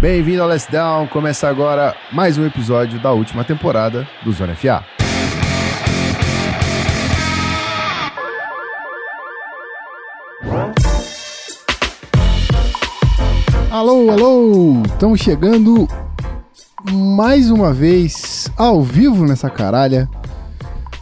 Bem-vindo ao Let's Down. Começa agora mais um episódio da última temporada do Zona FA. Alô, alô! Estamos chegando mais uma vez ao vivo nessa caralha.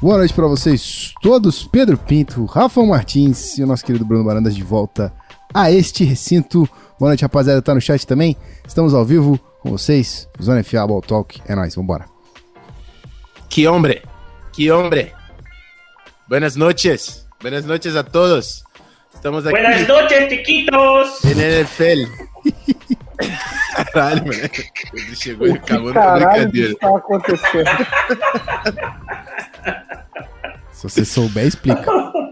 Boa noite para vocês todos. Pedro Pinto, Rafa Martins e o nosso querido Bruno Barandas de volta a este recinto. Boa noite, rapaziada. Tá no chat também? Estamos ao vivo com vocês. Zona FA Ball Talk. É nóis, vambora. Que hombre, que hombre. Buenas noches. Buenas noches a todos. Estamos aqui. Buenas noches, chiquitos. En NFL. Caralho, mano. Ele chegou e acabou com a Caralho, o que brincadeira. está acontecendo? Se você souber, explica.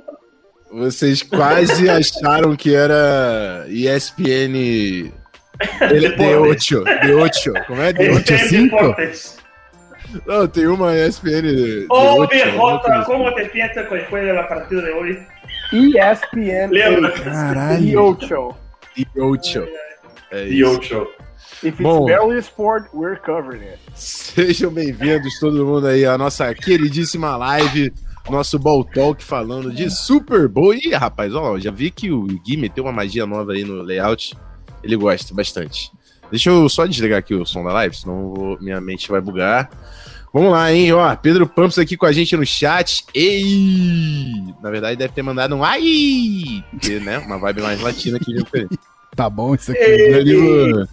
Vocês quase acharam que era ESPN de, de 8. De 8. Como é? De 8? ESPN cinco? Deportes. Não, tem uma ESPN Oh, 8. derrota, ¿cómo te piensas después de la partida de hoy? ESPN Lembra? Caralho. The Ocho. De 8. É The isso. Ocho. If it's Bom. barely sport, we're covering it. Sejam bem-vindos todo mundo aí à nossa queridíssima live, nosso Ball Talk falando de Super Bowl. Ih, rapaz, ó, já vi que o Gui meteu uma magia nova aí no layout. Ele gosta bastante. Deixa eu só desligar aqui o som da live, senão vou- minha mente vai bugar. Vamos lá, hein? Ó, Pedro Pampos aqui com a gente no chat. Ei! Na verdade, deve ter mandado um ai! Porque, né? Uma vibe mais latina aqui. Tá bom isso aqui. Danilo,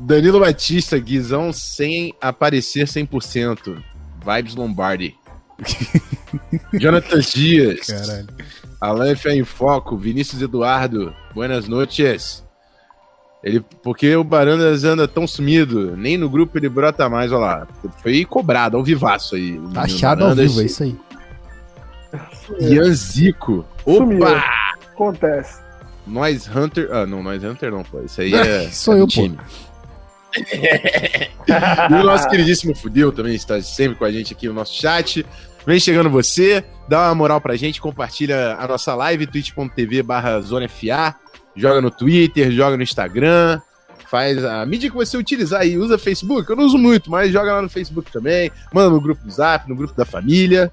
Danilo Batista, Guizão sem aparecer 100%. Vibes Lombardi. Jonathan Dias. Caralho. Alan Fé em Foco. Vinícius Eduardo. Buenas noites. Ele, porque o Barandas anda tão sumido, nem no grupo ele brota mais, olha lá. Foi cobrado, ao vivaço aí. Tá achado ao vivo, é isso aí. Ian Zico. Sumiu. Opa! Acontece. Nós Hunter. Ah, não, Nós Hunter não, pô. Isso aí é. Sou é eu, do pô. time. E o nosso queridíssimo Fudeu também está sempre com a gente aqui no nosso chat. Vem chegando você, dá uma moral pra gente, compartilha a nossa live, twitch.tv barra ZoneFA, joga no Twitter, joga no Instagram, faz a mídia que você utilizar aí, usa Facebook, eu não uso muito, mas joga lá no Facebook também, manda no grupo do Zap, no grupo da família.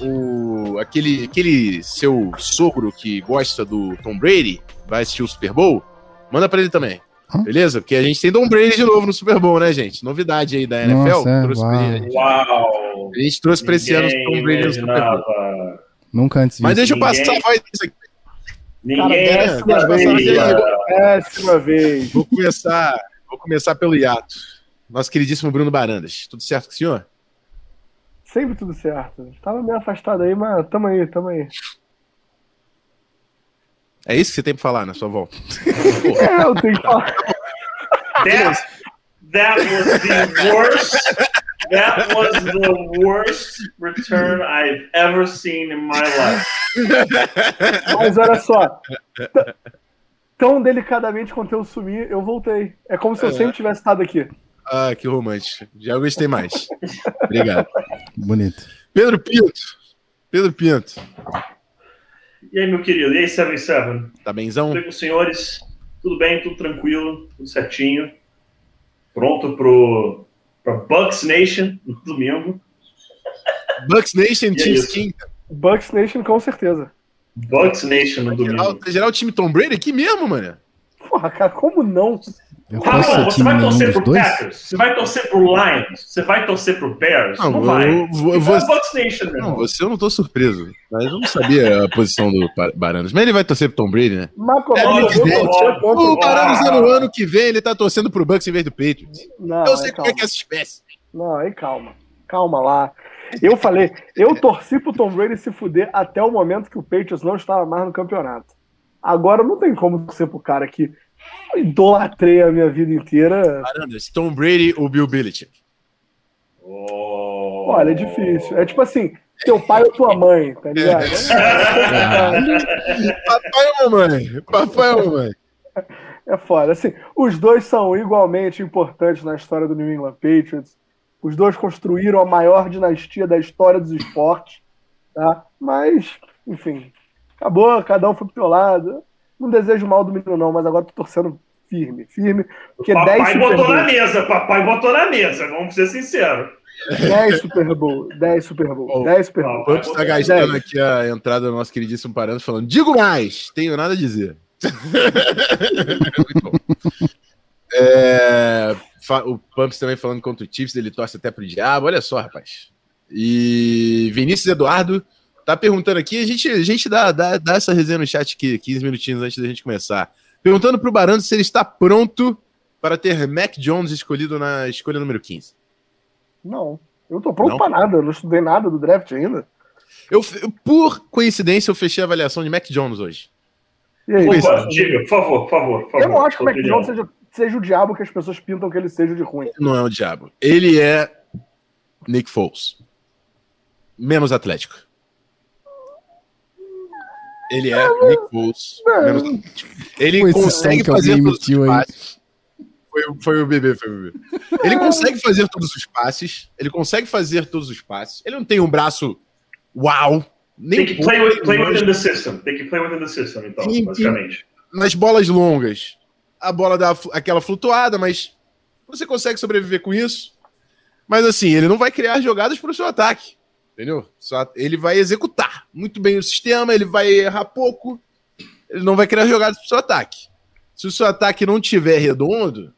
O, aquele, aquele seu sogro que gosta do Tom Brady, vai assistir o Super Bowl, manda pra ele também. Hã? Beleza? Porque a gente tem Tom Brady de novo no Super Bowl, né, gente? Novidade aí da NFL. Nossa, é, pra uau. A gente trouxe pra esse ano o Tom Brady no Super Bowl. imaginava. Nunca antes Mas deixa eu Ninguém- passar a voz disso aqui. Ninguém Cara, décima deixa eu passar vez. Décima. Vou começar, vou começar pelo hiato. Nosso queridíssimo Bruno Barandas. Tudo certo com o senhor? Sempre tudo certo. Tava meio afastado aí, mas tamo aí, tamo aí. É isso que você tem pra falar na sua volta? É, eu tenho que falar. That was the worst. That was the worst return I've ever seen in my life. Mas olha só. Tão delicadamente quanto eu sumi, eu voltei. É como se eu sempre tivesse estado aqui. Ah, que romântico. Já gostei mais. Obrigado. Bonito. Pedro Pinto. Pedro Pinto. E aí, meu querido? E aí, 77? Tá benzão? Tudo bem com os senhores? Tudo bem, tudo tranquilo, tudo certinho. Pronto pro pra Bucks Nation no domingo. Bucks Nation, E é Chiefs isso. King. Bucks Nation, com certeza. Bucks Nation no Geral, domingo. geral o time Tom Brady aqui mesmo, mano. Porra, cara, como não? Eu você vai torcer pro dois? Packers? Você vai torcer pro Lions? Você vai torcer pro Bears? Não, Não, vai. eu- eu- Então vou- é Nation, Não, você eu não tô surpreso. Mas eu não sabia a posição do Ba- Baranas. Mas ele vai torcer pro Tom Brady, né? Marco É, contra O o- Baranas Ah. no ano que vem ele tá torcendo pro Bucks em vez do Patriots. Não, eu sei é, como é que é essa espécie. Não, aí calma. Calma lá. Eu falei, eu torci pro Tom Brady se fuder até o momento que o Patriots não estava mais no campeonato. Agora não tem como torcer pro cara que idolatrei a minha vida inteira. Baranas, Tom Brady ou Bill Belichick? Oh. Olha, é difícil. É tipo assim, teu pai ou tua mãe, tá ligado? Papai ou mamãe? Papai ou mamãe? É foda. Assim, os dois são igualmente importantes na história do New England Patriots. Os dois construíram a maior dinastia da história dos esportes, tá? Mas, enfim, acabou, cada um foi pro teu lado. Não desejo mal do menino, não, mas agora tô torcendo firme, firme. Porque Papai 10 Super botou na Bowl, mesa, papai botou na mesa, vamos ser sinceros. 10 Super Bowl, 10 Super Bowl, Oh, 10 Super O Bowl. Tá Dez. gastando aqui a entrada do nosso queridíssimo Parando falando: digo mais, tenho nada a dizer. Muito bom. É, o Pumps também falando contra o Chiefs, ele torce até pro diabo. Olha só, rapaz. E Vinícius Eduardo tá perguntando aqui, a gente, a gente dá, dá, dá essa resenha no chat aqui, 15 minutinhos antes da gente começar. Perguntando pro Barando se ele está pronto para ter Mac Jones escolhido na escolha número 15. Não, eu não tô pronto pra nada, eu não estudei nada do draft ainda. Eu, eu- por coincidência, eu fechei a avaliação de Mac Jones hoje. E aí? Opa, diga, por favor, por favor, por favor. Eu não acho que o Mac. Jones seja, seja o diabo que as pessoas pintam que ele seja de ruim. Não é o diabo. Ele é Nick Foles. Menos atlético. Ele é Nick Foles. Menos. Ele Foi consegue fazer todos os passes. Foi, o- foi o bebê, foi o bebê. Ele consegue fazer todos os passes. Ele consegue fazer todos os passes. Ele não tem um braço uau. Nem Tem que play, with, play within the system. Tem que play within the system, então, basicamente. nas bolas longas, a bola dá aquela flutuada, mas você consegue sobreviver com isso. Mas assim, ele não vai criar jogadas para o seu ataque. Entendeu? Só ele vai executar muito bem o sistema, ele vai errar pouco, ele não vai criar jogadas para o seu ataque. Se o seu ataque não tiver redondo,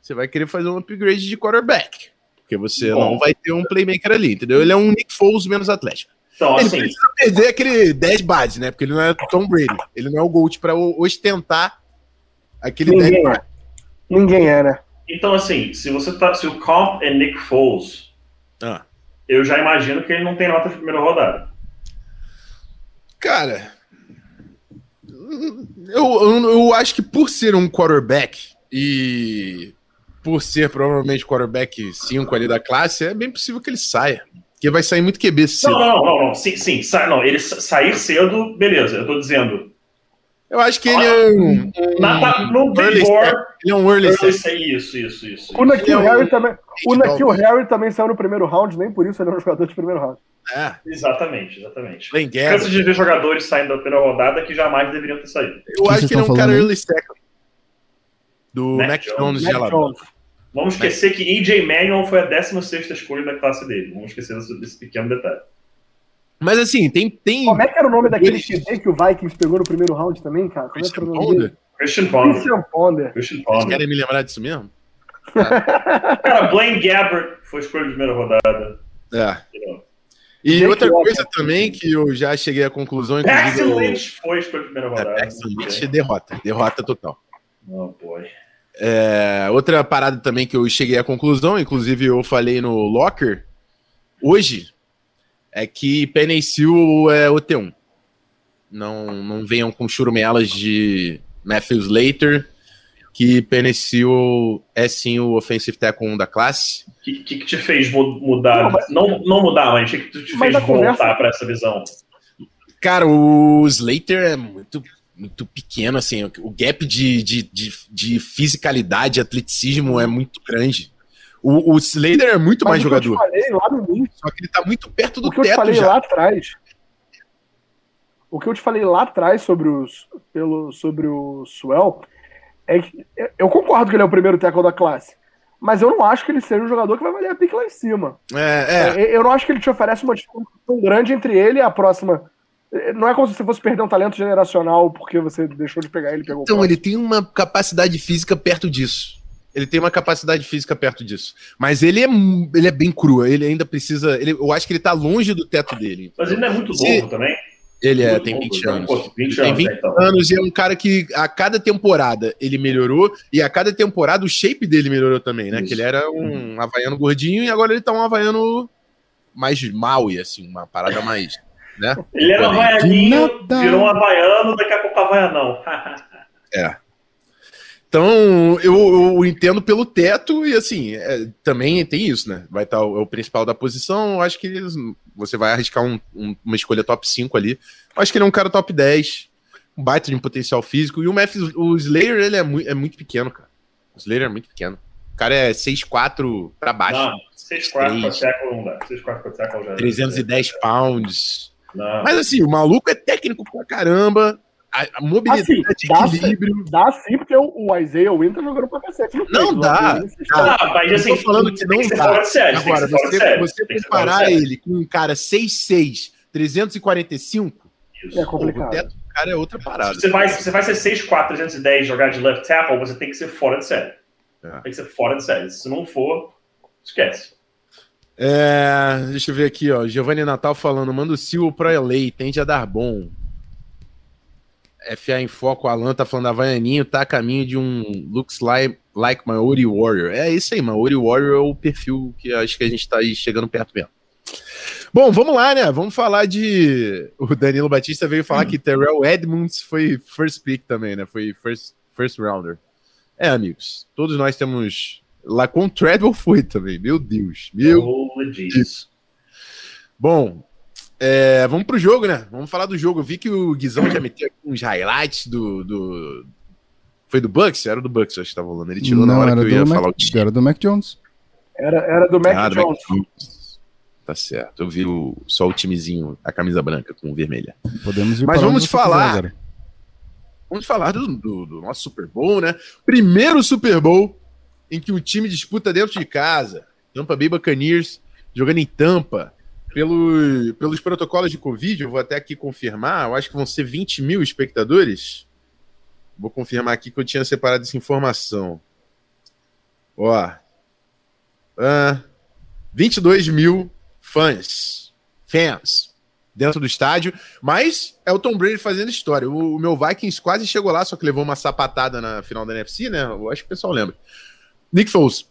você vai querer fazer um upgrade de quarterback. Porque você Bom. não vai ter um playmaker ali, entendeu? Ele é um Nick Foles menos atlético. Então, Ele assim, precisa perder aquele 10 bases, né? Porque ele não é Tom Brady. Ele não é o Gold para ostentar aquele 10 Ninguém é. Ninguém é, né? então, assim, se você tá. Se o comp é Nick Foles, Ah. Eu já imagino que ele não tem nota de primeira rodada. Cara, eu, eu, eu acho que por ser um quarterback e por ser provavelmente quarterback 5 ali da classe, é bem possível que ele saia. Porque vai sair muito QB cedo. Não, não, não, não. Sim, sim. Sa não, ele sa- sair cedo, beleza. Eu tô dizendo. Eu acho que ele é um, Na, no early. Board. ele é um early Isso, step. isso, isso, isso. O Nakil é um- Harry também. O Nakil Harry também saiu no primeiro round, nem por isso ele é um jogador de primeiro round. É, Exatamente, exatamente. Cansa de ver jogadores saindo da primeira rodada que jamais deveriam ter saído. Eu acho vocês que ele é um cara aí? early second. Do Mac Mac Jones. Jones de Mac Alabama. Vamos esquecer que EJ Manuel foi a 16 escolha da classe dele. Vamos esquecer desse pequeno detalhe. Mas assim, tem. tem Como é que era o nome daquele QB que o Vikings pegou no primeiro round também, cara? Como é que era Christian o nome? Ponder? Christian Ponder. Christian Ponder. Christian Vocês Ponder. querem me lembrar disso mesmo? Cara, Blaine Gabbert foi escolha de primeira rodada. É. E Jake outra coisa também que eu já cheguei à conclusão. Paxton eu- Lynch foi escolha de primeira É, rodada. Paxton Lynch derrota, derrota total. Oh, boy. É, outra parada também que eu cheguei à conclusão, inclusive eu falei no Locker hoje, é que Penicil é o T1. Não, não venham com churumelas de Matthews Later, que Penicil é sim o offensive tackle 1 da classe. O que, que, que te fez mu- mudar? Não, mas- Não, não mudar, mas o que, que te Mas fez voltar conversa- pra essa visão? Cara, o Slater é muito, muito pequeno, assim. O o gap de, de, de, de fisicalidade, atleticismo é muito grande. O, o Slater é muito Mas mais que eu jogador. te falei lá no início, Só que ele tá muito perto do o que eu te teto falei já. lá atrás. O que eu te falei lá atrás sobre os pelo sobre o Swell é que eu concordo que ele é o primeiro tackle da classe, mas eu não acho que ele seja um jogador que vai valer a pique lá em cima. É, é. É, Eu não acho que ele te oferece uma disputa tão grande entre ele e a próxima. Não é como se você fosse perder um talento generacional porque você deixou de pegar ele e pegou o Então, ele tem uma capacidade física perto disso. Ele tem uma capacidade física perto disso. Mas ele é, ele é bem cru. Ele ainda precisa. ele- eu acho que ele tá longe do teto dele. Mas ele não é muito Se- novo também. Ele é, tem novo, 20 né? anos. Pô, 20 tem anos, 20 né, então. anos e é um cara que a cada temporada ele melhorou e a cada temporada o shape dele melhorou também, né? Isso. Que ele era um havaiano gordinho e agora ele tá um havaiano mais mal e assim, uma parada mais, né? Ele era havaianinho, virou um havaiano, daqui a pouco havaianão. Então, eu, eu entendo pelo teto e assim, é, também tem isso, né? Vai estar o, é o principal da posição. Eu acho que eles- você vai arriscar um- um- uma escolha top 5 ali. Eu acho que ele é um cara top 10, um baita de um potencial físico. E o Memphis, o Slayer, ele é, mui- é muito pequeno, cara. O Slayer é muito pequeno. O cara é 6'4 pra baixo. Não, 6'4 pra tackle não dá. 6'4 pra tackle já. 310 pounds. Não. Mas assim, o maluco é técnico pra caramba. A, a mobilidade, Assim, dá equilíbrio. Dá sim, porque o, o Isaiah Wynn tá jogando pra cacete. Não peito, dá. Cara, Ah, mas eu assim, tô falando que tem não que ser dá. fora de série. tem que Agora, ser fora de você, série, você comparar ele com um cara 6'6", 345, Isso. É o complicado. teto do cara é outra parada. Se você vai, se você vai ser 6'4", 310 jogar de left tackle, você tem que ser fora de série. É. Tem que ser fora de série. Se não for, esquece. É, deixa eu ver aqui, ó. Giovanni Natal falando, manda o Silvio pro LA, tende a dar bom. FA em foco, o Alan tá falando, Havaianinho tá a caminho de um looks like, like Maori Warrior. É isso aí, Maori Warrior é o perfil que acho que a gente tá aí chegando perto mesmo. Bom, vamos lá, né? Vamos falar de. O Danilo Batista veio falar que Terrell Edmonds foi first pick também, né? Foi first, first rounder. É, amigos, todos nós temos. Lá com o Treadwell foi também, meu Deus. Meu Holy Jesus. Bom, é, vamos pro jogo, né? Vamos falar do jogo. Eu vi que o Guizão já meteu aqui uns highlights do. do... Foi do Bucks? Era do Bucks, eu acho que tava rolando. Ele tirou na hora que eu ia do falar Mac, o time. era do Mac Jones. Era, era do Mac Ah, do. Mac Jones. Tá certo. Eu vi o- só o timezinho, a camisa branca com vermelha. Podemos ir Mas vamos falar. quiser. Vamos falar do, do- do nosso Super Bowl, né? Primeiro Super Bowl em que o time disputa dentro de casa. Tampa Bay Buccaneers jogando em Tampa. Pelo, pelos protocolos de Covid, eu vou até aqui confirmar, eu acho que vão ser 20 mil espectadores. Vou confirmar aqui que eu tinha separado essa informação. Ó. Ah, 22 mil fãs. Fans. Dentro do estádio. Mas é o Tom Brady fazendo história. O, o meu Vikings quase chegou lá, só que levou uma sapatada na final da NFC, né? Eu acho que o pessoal lembra. Nick Foles.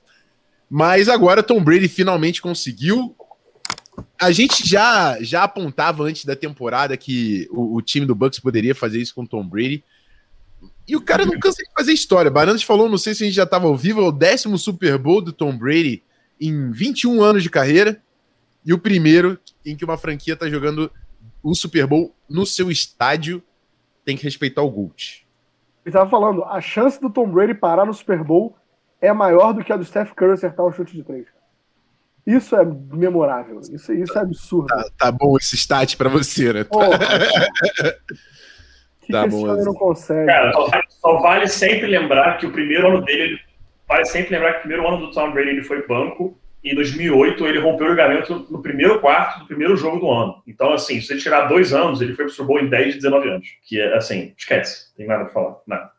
Mas agora Tom Brady finalmente conseguiu. A gente já, já apontava antes da temporada que o, o time do Bucks poderia fazer isso com o Tom Brady. E o cara não cansa de fazer história. Bananas falou, não sei se a gente já estava ao vivo, é o décimo Super Bowl do Tom Brady em 21 anos de carreira. E o primeiro em que uma franquia está jogando o Super Bowl no seu estádio tem que respeitar o Gold. Ele tava falando, a chance do Tom Brady parar no Super Bowl é maior do que a do Steph Curry acertar o chute de três. Isso é memorável. Isso, isso é absurdo. Tá, tá bom esse stat para você, né? Porra. que Tá que esse bom, cara assim. não consegue? Cara, só, só vale sempre lembrar que o primeiro ano dele, ele- vale sempre lembrar que o primeiro ano do Tom Brady ele foi banco e em 2008 ele rompeu o ligamento no primeiro quarto do primeiro jogo do ano. Então, assim, se você tirar dois anos, ele foi pro Super Bowl em 10 de 19 anos. Que é, assim, esquece. Tem nada pra falar. Nada.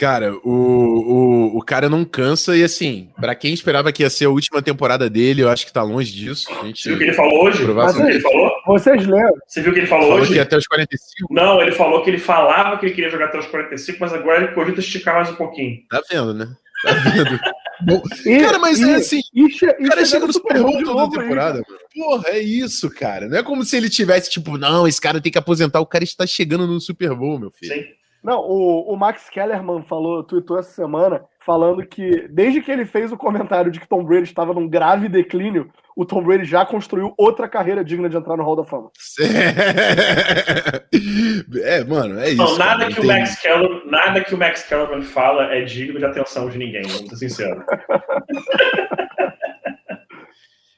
Cara, o, o, o cara não cansa e assim, pra quem esperava que ia ser a última temporada dele, eu acho que tá longe disso. A gente Você viu o que ele falou hoje? Provavelmente. Você viu o que ele falou? Vocês lembram? Você viu o que ele falou, falou hoje? que até os 45, Não, ele falou que ele falava que ele queria jogar até os 45, mas agora ele cogita esticar mais um pouquinho. tá vendo, né? Tá vendo? Bom, E- cara, mas e- é assim, E, che e o cara chega no Super Bowl de toda aí, temporada, mano. Porra, é isso, cara. Não é como se ele tivesse, tipo, não, esse cara tem que aposentar. O cara está chegando no Super Bowl, meu filho. Sim. Não, o, o Max Kellerman falou, tweetou essa semana, falando que desde que ele fez o comentário de que Tom Brady estava num grave declínio, o Tom Brady já construiu outra carreira digna de entrar no Hall da Fama. É, mano, é isso. Não, nada, que o Max Keller, nada que o Max Kellerman fala é digno de atenção de ninguém, vamos ser sinceros.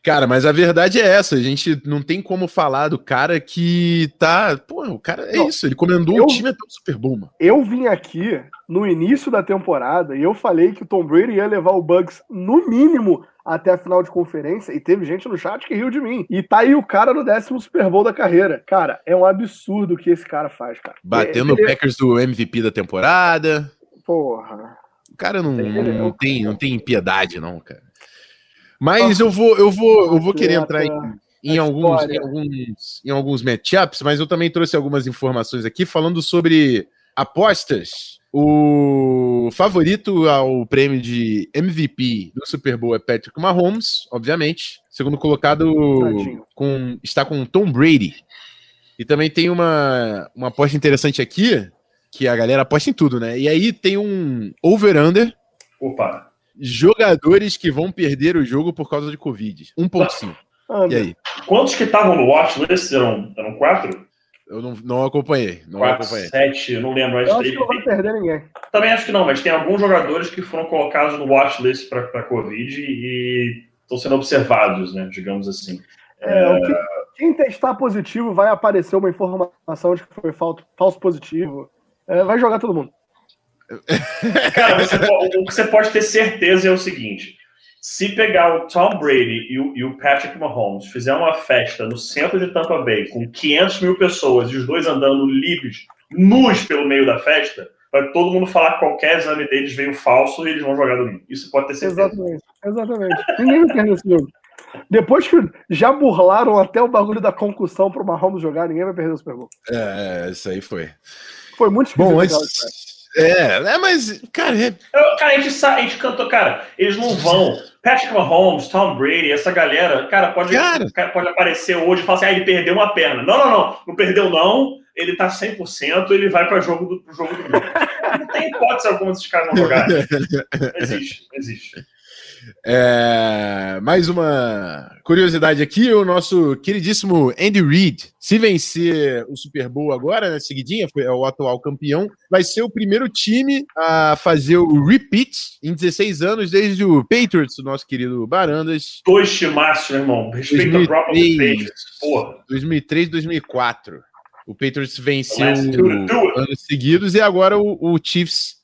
Cara, mas a verdade é essa. A gente não tem como falar do cara que tá. Pô, o cara é Não, isso. Ele comandou eu- o time até o Super Bowl, mano. Eu vim aqui no início da temporada e eu falei que o Tom Brady ia levar o Bucks no mínimo até a final de conferência e teve gente no chat que riu de mim. E tá aí o cara no décimo Super Bowl da carreira. Cara, é um absurdo o que esse cara faz, cara. Batendo Ele- o Packers do MVP da temporada. Porra. O cara não, Ele não, é não tem, não tem piedade, não, cara. Mas eu vou, eu vou, eu vou querer entrar em, em alguns, em alguns, em alguns matchups, mas eu também trouxe algumas informações aqui falando sobre apostas. O favorito ao prêmio de MVP do Super Bowl é Patrick Mahomes, obviamente. Segundo colocado com, está com Tom Brady. E também tem uma, uma aposta interessante aqui, que a galera aposta em tudo, né? E aí tem um over-under Opa. Jogadores que vão perder o jogo por causa de Covid. 1.5. E aí? Quantos que estavam no watchlist? Eram, eram quatro? Eu não, não acompanhei. Não quatro, acompanhei. sete, eu não lembro. Mas Eu acho que não vai perder ninguém. Também acho que não, mas tem alguns jogadores que foram colocados no watchlist para Covid e estão sendo observados, né? Digamos assim. É, o que, Quem testar positivo vai aparecer uma informação de que foi falso, falso positivo. É, vai jogar todo mundo. Cara, você, o que você pode ter certeza é o seguinte: se pegar o Tom Brady e o, e o, Patrick Mahomes, fizer uma festa no centro de Tampa Bay com 500 mil pessoas e os dois andando livres, nus pelo meio da festa, vai todo mundo falar que qualquer exame deles veio falso e eles vão jogar domingo. Isso pode ter certeza. Exatamente, exatamente. Ninguém vai perder esse jogo. Depois que já burlaram até o bagulho da concussão pro Mahomes jogar, ninguém vai perder o Super Bowl. É, isso aí foi. Foi muito Bom, antes... É, é, mas, cara. É... Cara, a gente, a gente cantou, cara, eles não vão. Patrick Mahomes, Tom Brady, essa galera, cara, pode, cara. pode aparecer hoje e falar assim: ah, ele perdeu uma perna. Não, não, não, não perdeu, não. Ele tá 100%, ele vai para jogo do pro jogo do mundo. Não tem hipótese alguma desses caras não jogarem. Não existe, não existe. É, mais uma curiosidade aqui: o nosso queridíssimo Andy Reid, se vencer o Super Bowl agora, né, seguidinha, foi, é o atual campeão, vai ser o primeiro time a fazer o repeat em 16 anos, desde o Patriots, o nosso querido Barandas. Dois timaços, meu irmão. Respeito ao próprio Patriots. Porra. 2003, 2004. O Patriots venceu anos seguidos e agora o, o Chiefs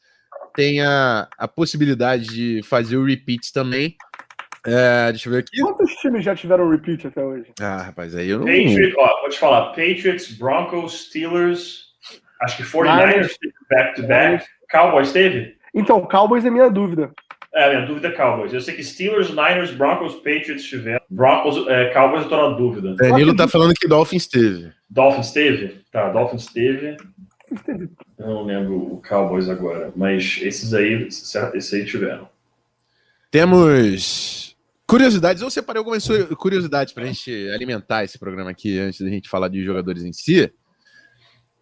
tem a, a possibilidade de fazer o repeat também. É, deixa eu ver aqui. Quantos times já tiveram repeat até hoje? Ah, rapaz, aí eu não. Patriots, ó, vou te falar: Patriots, Broncos, Steelers, acho que 49ers back-to-back. Cowboys teve? Então, Cowboys é minha dúvida. É, minha dúvida é Cowboys. Eu sei que Steelers, Niners, Broncos, Patriots tiveram. Broncos, é, Cowboys eu tô na dúvida. Danilo tá falando que Dolphins teve. Dolphins teve? Tá, Dolphins teve. Eu não lembro o Cowboys agora, mas esses aí, esses aí tiveram. Temos curiosidades. Eu separei algumas curiosidades para a gente alimentar esse programa aqui antes da gente falar de jogadores em si.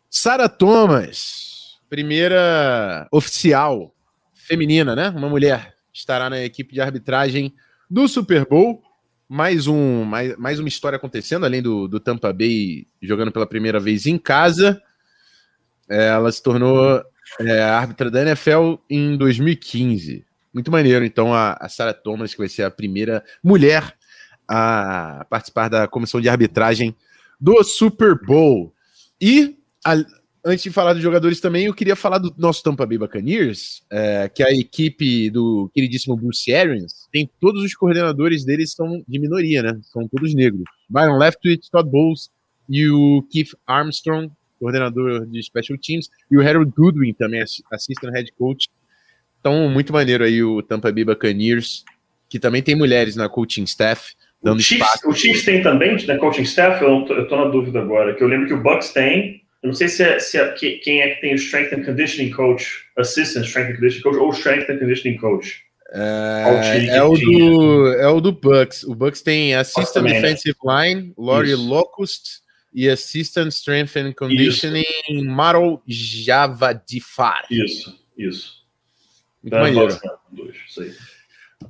Sara Thomas, primeira oficial feminina, né? Uma mulher estará na equipe de arbitragem do Super Bowl. Mais, um, mais, mais uma história acontecendo, além do, do Tampa Bay jogando pela primeira vez em casa. É, ela se tornou é, árbitra da NFL em 2015. Muito maneiro, então, a, a Sarah Thomas, que vai ser a primeira mulher a participar da comissão de arbitragem do Super Bowl. E, a, antes de falar dos jogadores também, eu queria falar do nosso Tampa Bay Buccaneers, é, que a equipe do queridíssimo Bruce Arians tem todos os coordenadores deles são de minoria, né? São todos negros. Byron Leftwich, Todd Bowles e o Keith Armstrong coordenador de Special Teams, e o Harold Goodwin também, assistant head coach. Então, muito maneiro aí o Tampa Bay Buccaneers, que também tem mulheres na coaching staff. Dando o, Chiefs, o Chiefs tem também na coaching staff? Eu, tô, eu tô na dúvida agora, que eu lembro que o Bucks tem, eu não sei se, é, se é, quem é que tem o Strength and Conditioning Coach, Assistant Strength and Conditioning Coach ou Strength and Conditioning Coach. É, é, o do, é o do Bucks. O Bucks tem Assistant também, né? Defensive né? Line, Lori Locust, e Assistant Strength and Conditioning isso. Maro Javadifar. Isso, isso. Muito maneiro. Isso aí.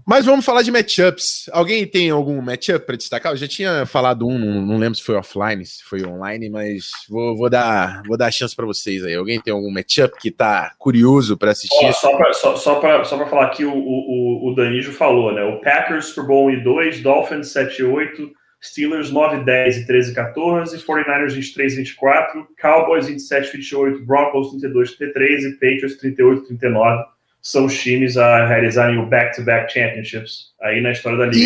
Mas vamos falar de matchups. Alguém tem algum matchup para destacar? Eu já tinha falado um, não, não, lembro se foi offline, se foi online, mas vou, vou dar, vou dar a chance para vocês aí. Alguém tem algum matchup que tá curioso para assistir? Oh, só para só, só só falar aqui, o, o, o Danijo falou, né? O Packers Super Bowl 2, Dolphins 7 8, Steelers 9, 10 e 13, 14, 49ers 23, 24, Cowboys 27, 28, Broncos 32, 33 e Patriots 38, 39 são os times a realizarem o back-to-back -back championships aí na história da liga.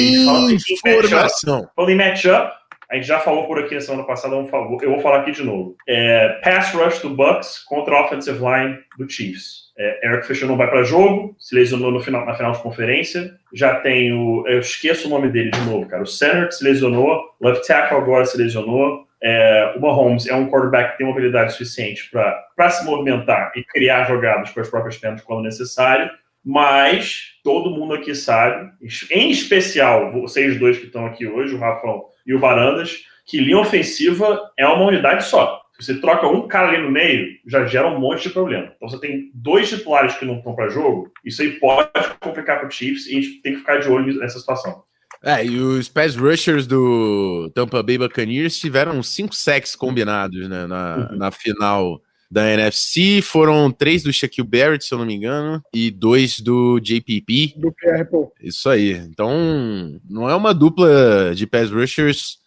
Informação. Falando em matchup, a gente já falou por aqui na semana passada, eu vou falar aqui de novo. É, pass rush do Bucks contra a offensive line do Chiefs. É, Eric Fisher não vai para jogo, se lesionou no final, na final de conferência. Já tem o. Eu esqueço o nome dele de novo, cara. O center que se lesionou, left tackle agora se lesionou. É, o Mahomes é um quarterback que tem uma habilidade suficiente para se movimentar e criar jogadas com as próprias pernas quando necessário. Mas todo mundo aqui sabe, em especial vocês dois que estão aqui hoje, o Rafão e o Barandas, que linha ofensiva é uma unidade só você troca um cara ali no meio, já gera um monte de problema. Então você tem dois titulares que não estão para jogo, isso aí pode complicar para o Chiefs e a gente tem que ficar de olho nessa situação. É, e os pass rushers do Tampa Bay Buccaneers tiveram cinco sacks combinados né, na, uhum. na final da NFC. Foram três do Shaquille Barrett, se eu não me engano, e dois do JPP. Do PR, Isso aí. Então, não é uma dupla de pass rushers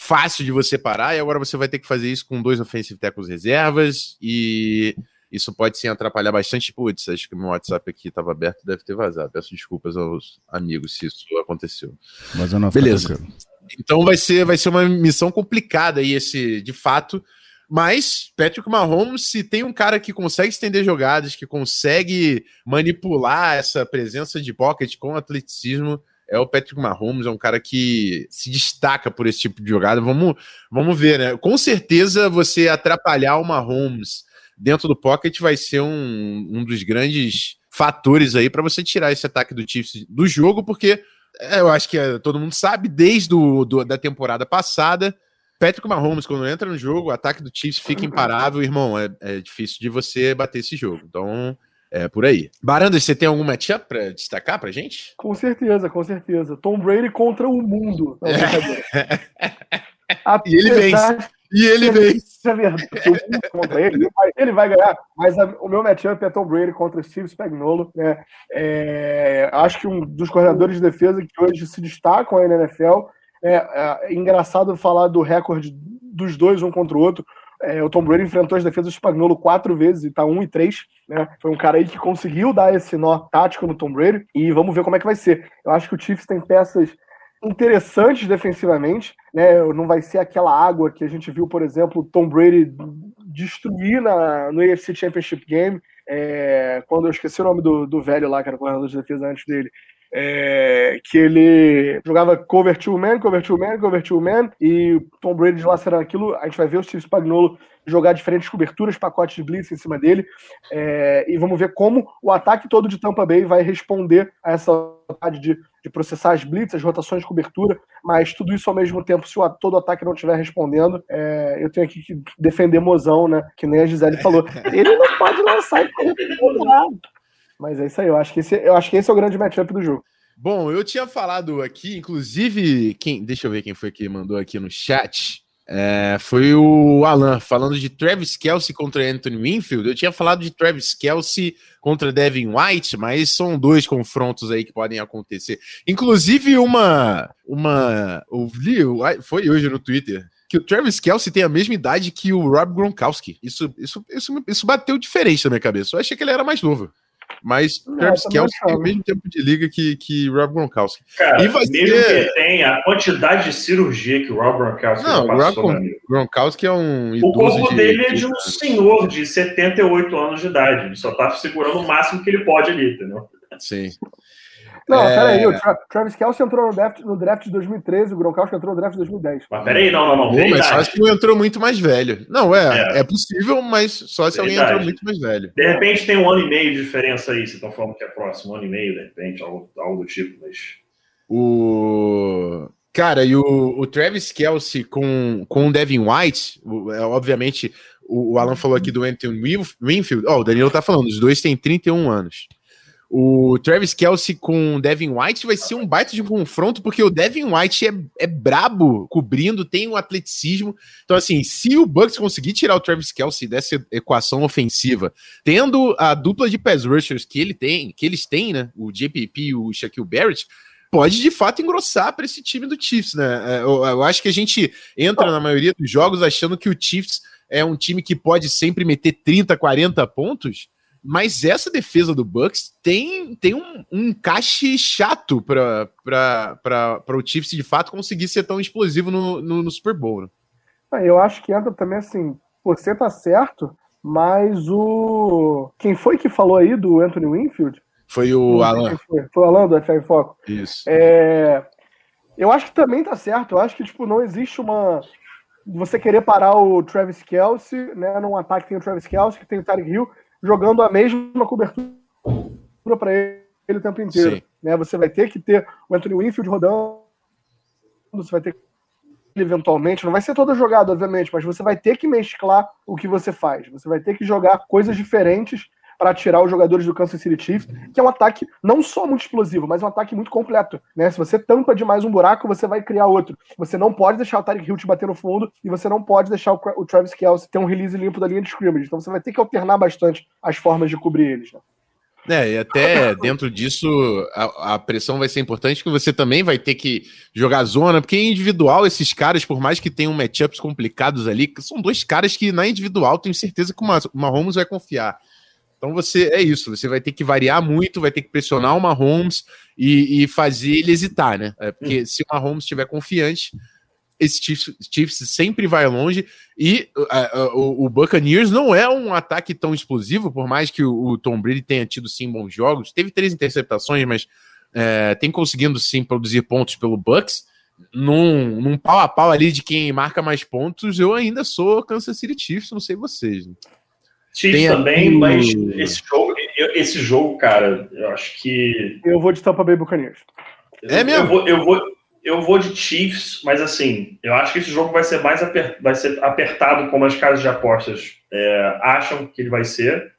fácil de você parar, e agora você vai ter que fazer isso com dois offensive tackles reservas, e isso pode sim atrapalhar bastante. Putz, acho que meu WhatsApp aqui estava aberto, deve ter vazado. Peço desculpas aos amigos se isso aconteceu. Mas eu não Beleza. Então vai ser, vai ser uma missão complicada aí, esse, de fato. Mas Patrick Mahomes, se tem um cara que consegue estender jogadas, que consegue manipular essa presença de pocket com atleticismo, é o Patrick Mahomes, é um cara que se destaca por esse tipo de jogada. Vamos, vamos ver, né? Com certeza você atrapalhar o Mahomes dentro do pocket vai ser um, um dos grandes fatores aí para você tirar esse ataque do Chiefs do jogo, porque é, eu acho que é, todo mundo sabe, desde do, do, da temporada passada, Patrick Mahomes, quando entra no jogo, o ataque do Chiefs fica imparável, irmão. É, é difícil de você bater esse jogo. Então, é por aí. Barandas, você tem algum matchup para destacar pra gente? Com certeza, com certeza. Tom Brady contra o mundo. Não, e ele vence. E ele vence. É verdade. contra ele, ele vai, ele vai ganhar. Mas a, o meu matchup é Tom Brady contra Steve Spagnuolo. Né? É, acho que um dos coordenadores de defesa que hoje se destacam aí na NFL. É, é, engraçado falar do recorde dos dois, um contra o outro. É, o Tom Brady enfrentou as defesas do Spagnolo quatro vezes e tá 1 um e 3, né? Foi um cara aí que conseguiu dar esse nó tático no Tom Brady e vamos ver como é que vai ser. Eu acho que o Chiefs tem peças interessantes defensivamente, né? Não vai ser aquela água que a gente viu, por exemplo, Tom Brady destruir na, no AFC Championship Game, é, quando eu esqueci o nome do, do velho lá, que era o corredor de defesa antes dele. É, que ele jogava cover two man, cover two man, cover two man, e Tom Brady dilacerando aquilo, a gente vai ver o Steve Spagnuolo jogar diferentes coberturas, pacotes de blitz em cima dele, é, e vamos ver como o ataque todo de Tampa Bay vai responder a essa vontade de, de processar as blitz, as rotações de cobertura, mas tudo isso ao mesmo tempo, se o, todo o ataque não estiver respondendo, é, eu tenho aqui que defender Mozão, né, que nem a Gisele falou, ele não pode lançar e mas é isso aí, eu acho que esse, eu acho que esse é o grande matchup do jogo. Bom, eu tinha falado aqui, inclusive, quem, deixa eu ver quem foi que mandou aqui no chat. É, foi o Alan falando de Travis Kelsey contra Anthony Winfield. Eu tinha falado de Travis Kelsey contra Devin White, mas são dois confrontos aí que podem acontecer. Inclusive, uma. uma foi hoje no Twitter que o Travis Kelsey tem a mesma idade que o Rob Gronkowski. Isso, isso, isso, isso bateu diferente na minha cabeça. Eu achei que ele era mais novo. Mas Travis Kelce tem o mesmo tempo de liga que, que Rob Gronkowski. Cara, e vai mesmo ser... que tenha a quantidade de cirurgia que o Rob Gronkowski Não, passou, o Rob Gronkowski é um O corpo de... dele é de um senhor de 78 anos de idade. Ele só tá segurando o máximo que ele pode ali, entendeu? Sim. Não, é... peraí, o Tra Travis Kelce entrou no draft, no draft de 2013, o Gronkowski entrou no draft de 2010. Mas peraí, não, não, não. Pô, mas só se não entrou muito mais velho. Não, é, é, é possível, mas só se alguém entrou muito mais velho. De repente tem um ano e meio de diferença aí, vocês estão falando que é próximo, um ano e meio, de repente, algo, algo do tipo, mas. O. Cara, e o, o Travis Kelsey com, com o Devin White, é, obviamente, o, o Alan falou aqui do Anthony Winfield. Ó, oh, o Danilo tá falando, os dois têm 31 anos. O Travis Kelsey com o Devin White vai ser um baita de confronto, porque o Devin White é, é brabo cobrindo, tem um atleticismo. Então, assim, se o Bucks conseguir tirar o Travis Kelsey dessa equação ofensiva, tendo a dupla de pass rushers que ele tem, que eles têm, né? O JPP e o Shaquille Barrett, pode de fato engrossar para esse time do Chiefs, né? É, eu, eu, acho que a gente entra na maioria dos jogos achando que o Chiefs é um time que pode sempre meter 30, 40 pontos. Mas essa defesa do Bucks tem, tem um, um encaixe chato para o Chiefs de fato conseguir ser tão explosivo no, no, no Super Bowl. Né? Ah, eu acho que entra também assim, você tá certo, mas o. Quem foi que falou aí do Anthony Winfield? Foi o Alan. Foi. foi o Alan do FR Foco. Isso. É... Eu acho que também tá certo. Eu acho que, tipo, não existe uma. Você querer parar o Travis Kelsey, né? Num ataque que tem o Travis Kelsey, que tem o Tarek Hill jogando a mesma cobertura para ele, ele o tempo inteiro. Né? Você vai ter que ter o Anthony Winfield rodando, você vai ter que eventualmente, não vai ser toda jogada, obviamente, mas você vai ter que mesclar o que você faz. Você vai ter que jogar coisas diferentes para tirar os jogadores do Kansas City Chiefs, que é um ataque não só muito explosivo, mas um ataque muito completo. Né? Se você tampa demais um buraco, você vai criar outro. Você não pode deixar o Tyreek Hill te bater no fundo e você não pode deixar o, Travis Kelce ter um release limpo da linha de scrimmage. Então você vai ter que alternar bastante as formas de cobrir eles. Né? É, e até dentro disso a, a, pressão vai ser importante, que você também vai ter que jogar zona, porque individual esses caras, por mais que tenham matchups complicados ali, são dois caras que na individual tenho certeza que uma Holmes vai confiar. Então você é isso, você vai ter que variar muito, vai ter que pressionar uma Holmes e, e fazer ele hesitar, né? É, porque hum. se uma Holmes estiver confiante, esse Chiefs, Chiefs, sempre vai longe e uh, uh, o, o, Buccaneers não é um ataque tão explosivo, por mais que o, o, Tom Brady tenha tido sim bons jogos. Teve três interceptações, mas uh, tem conseguindo sim produzir pontos pelo Bucks. Num, num pau a pau ali de quem marca mais pontos, eu ainda sou Kansas City Chiefs, não sei vocês. Né? Chiefs tem também, mas esse jogo, esse jogo, cara, eu acho que. Eu vou de Tampa Bay Buccaneers. É mesmo? Eu vou, eu vou, eu vou de Chiefs, mas assim, eu acho que esse jogo vai ser mais aper, vai ser apertado como as casas de apostas é, acham que ele vai ser.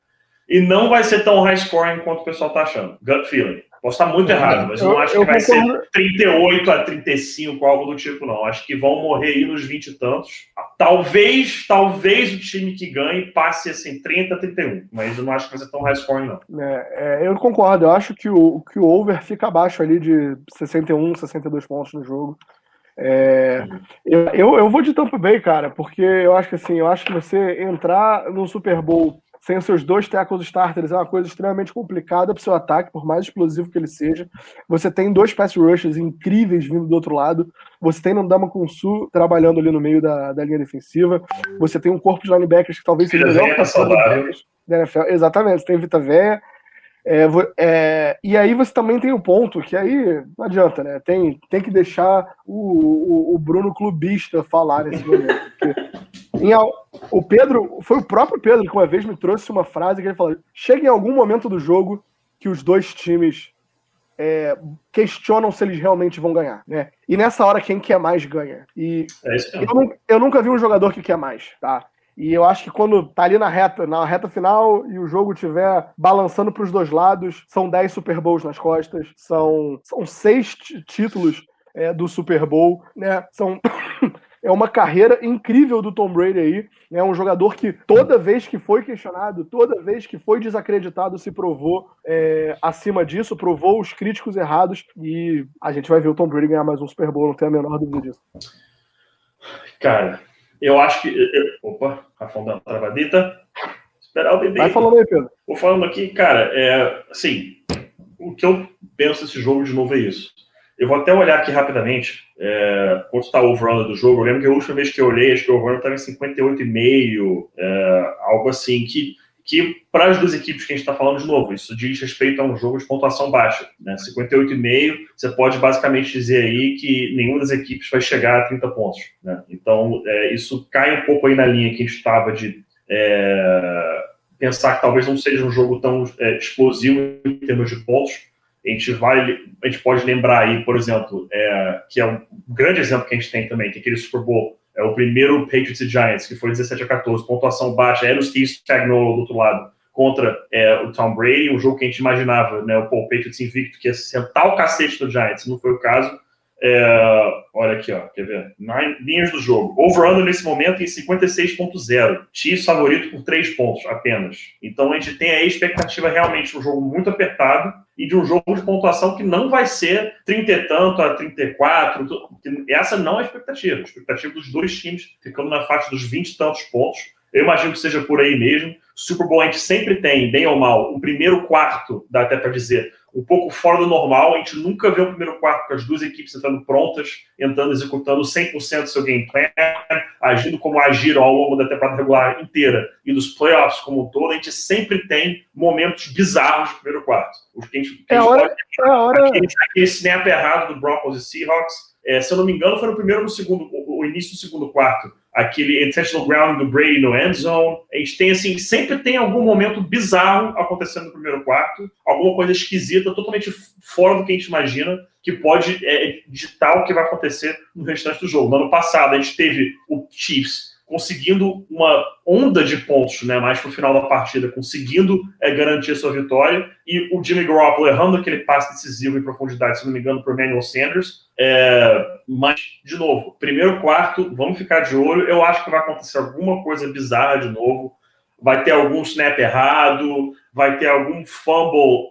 E não vai ser tão high scoring quanto o pessoal tá achando. Gut feeling. Posso estar muito errado, mas eu, não acho que vai concordo. ser 38 a 35, algo do tipo, não. Acho que vão morrer aí nos 20 e tantos. Talvez, talvez o time que ganhe passe assim 30 a 31, mas eu não acho que vai ser tão high scoring, não. É, é, eu concordo, eu acho que o, que o over fica abaixo ali de 61, 62 pontos no jogo. É, eu, eu, eu vou de Tampa Bay, cara, porque eu acho que assim, eu acho que você entrar no Super Bowl sem os seus dois tackles starters é uma coisa extremamente complicada para o seu ataque, por mais explosivo que ele seja. Você tem dois pass rushers incríveis vindo do outro lado. Você tem Nandama Su trabalhando ali no meio da, da linha defensiva. Você tem um corpo de linebackers que talvez seja o melhor da NFL. Exatamente, você tem Vita Véia. É, é, e aí você também tem o um ponto que aí não adianta, né? Tem, tem que deixar o, o, o Bruno clubista falar nesse momento. Em, o Pedro, foi o próprio Pedro que uma vez me trouxe uma frase que ele falou: chega em algum momento do jogo que os dois times é, questionam se eles realmente vão ganhar, né? E nessa hora quem quer mais ganha. E é eu, eu, nunca vi um jogador que quer mais, tá? E eu acho que quando tá ali na reta, na reta final e o jogo tiver balançando para os dois lados, são 10 Super Bowls nas costas, são, são seis títulos é, do Super Bowl, né? São é uma carreira incrível do Tom Brady aí. É né? um jogador que toda vez que foi questionado, toda vez que foi desacreditado, se provou é, acima disso, provou os críticos errados. E a gente vai ver o Tom Brady ganhar mais um Super Bowl, não tem a menor dúvida disso. Cara, eu acho que. Eu, opa, Rafão da travadita. Esperar o bebê. Vai falando aí, Pedro. Vou falando aqui, cara, é, assim, o que eu penso desse jogo de novo é isso. Eu vou até olhar aqui rapidamente é, quanto está o over do jogo. Eu lembro que a última vez que eu olhei, acho que o over estava em 58,5, é, algo assim, que, que para as duas equipes que a gente está falando de novo, isso diz respeito a um jogo de pontuação baixa. Né? 58,5, você pode basicamente dizer aí que nenhuma das equipes vai chegar a 30 pontos. Né? Então, é, isso cai um pouco aí na linha que a gente estava de é, pensar que talvez não seja um jogo tão é, explosivo em termos de pontos, a gente vai, a gente pode lembrar aí, por exemplo, é, que é um grande exemplo que a gente tem também, que aquele Super Bowl é o primeiro Patriots e Giants, que foi 17 a 14, pontuação baixa, era o Steve Spagnuolo do outro lado, contra é, o Tom Brady, um jogo que a gente imaginava, né, o Paul Patriots invicto, que ia sentar o cacete do Giants, não foi o caso, é, olha aqui, ó, quer ver? Nine, linhas do jogo. Over-under nesse momento em 56.0. Chiefs favorito por 3 pontos apenas. Então a gente tem a expectativa realmente de um jogo muito apertado e de um jogo de pontuação que não vai ser 30 e tanto a 34. Essa não é a expectativa. A expectativa dos dois times ficando na faixa dos 20 e tantos pontos. Eu imagino que seja por aí mesmo. Super Bowl a gente sempre tem, bem ou mal, o primeiro quarto, dá até para dizer, um pouco fora do normal. A gente nunca vê o primeiro quarto com as duas equipes entrando prontas, entrando, executando 100% do seu game plan, agindo como agiram ao longo da temporada regular inteira e dos playoffs como um todo. A gente sempre tem momentos bizarros no primeiro quarto. O que a gente, é, hora, pode... é hora... Aquele, aquele snap errado do Broncos e Seahawks, é, se eu não me engano, foi no primeiro ou no segundo, o início do segundo quarto aquele intentional ground do Brady no end zone. A gente tem, assim, sempre tem algum momento bizarro acontecendo no primeiro quarto, alguma coisa esquisita, totalmente fora do que a gente imagina, que pode é, ditar o que vai acontecer no restante do jogo. No ano passado, a gente teve o Chiefs conseguindo uma onda de pontos, né, mais para o final da partida, conseguindo é, garantir a sua vitória, e o Jimmy Garoppolo errando aquele passe decisivo em profundidade, se não me engano, para o Emmanuel Sanders. É, mas, de novo, primeiro quarto, vamos ficar de olho. Eu acho que vai acontecer alguma coisa bizarra de novo. Vai ter algum snap errado, vai ter algum fumble,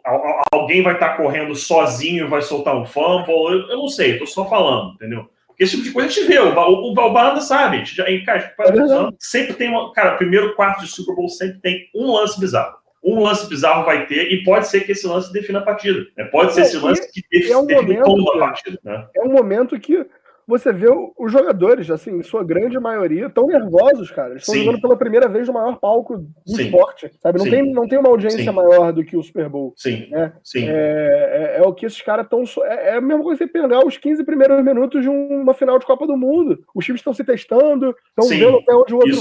alguém vai estar correndo sozinho e vai soltar um fumble. Eu, eu não sei, estou só falando, entendeu? Esse tipo de coisa a gente vê, o, o, o Balbanda sabe. Já, cara, é sempre tem uma. Cara, primeiro quarto de Super Bowl sempre tem um lance bizarro. Um lance bizarro vai ter, e pode ser que esse lance defina a partida. Né? Pode ser é, esse lance que defina, é um a partida. Né? É um momento que você vê os jogadores, assim, em sua grande maioria, tão nervosos, cara. Eles estão jogando pela primeira vez no maior palco do Sim. esporte, sabe? Não tem, não tem uma audiência Sim. maior do que o Super Bowl. Sim. Né? Sim. É, é, é, o que esses caras estão. É, é, a mesma coisa que você pegar os 15 primeiros minutos de uma final de Copa do Mundo. Os times estão se testando, estão vendo até onde o outro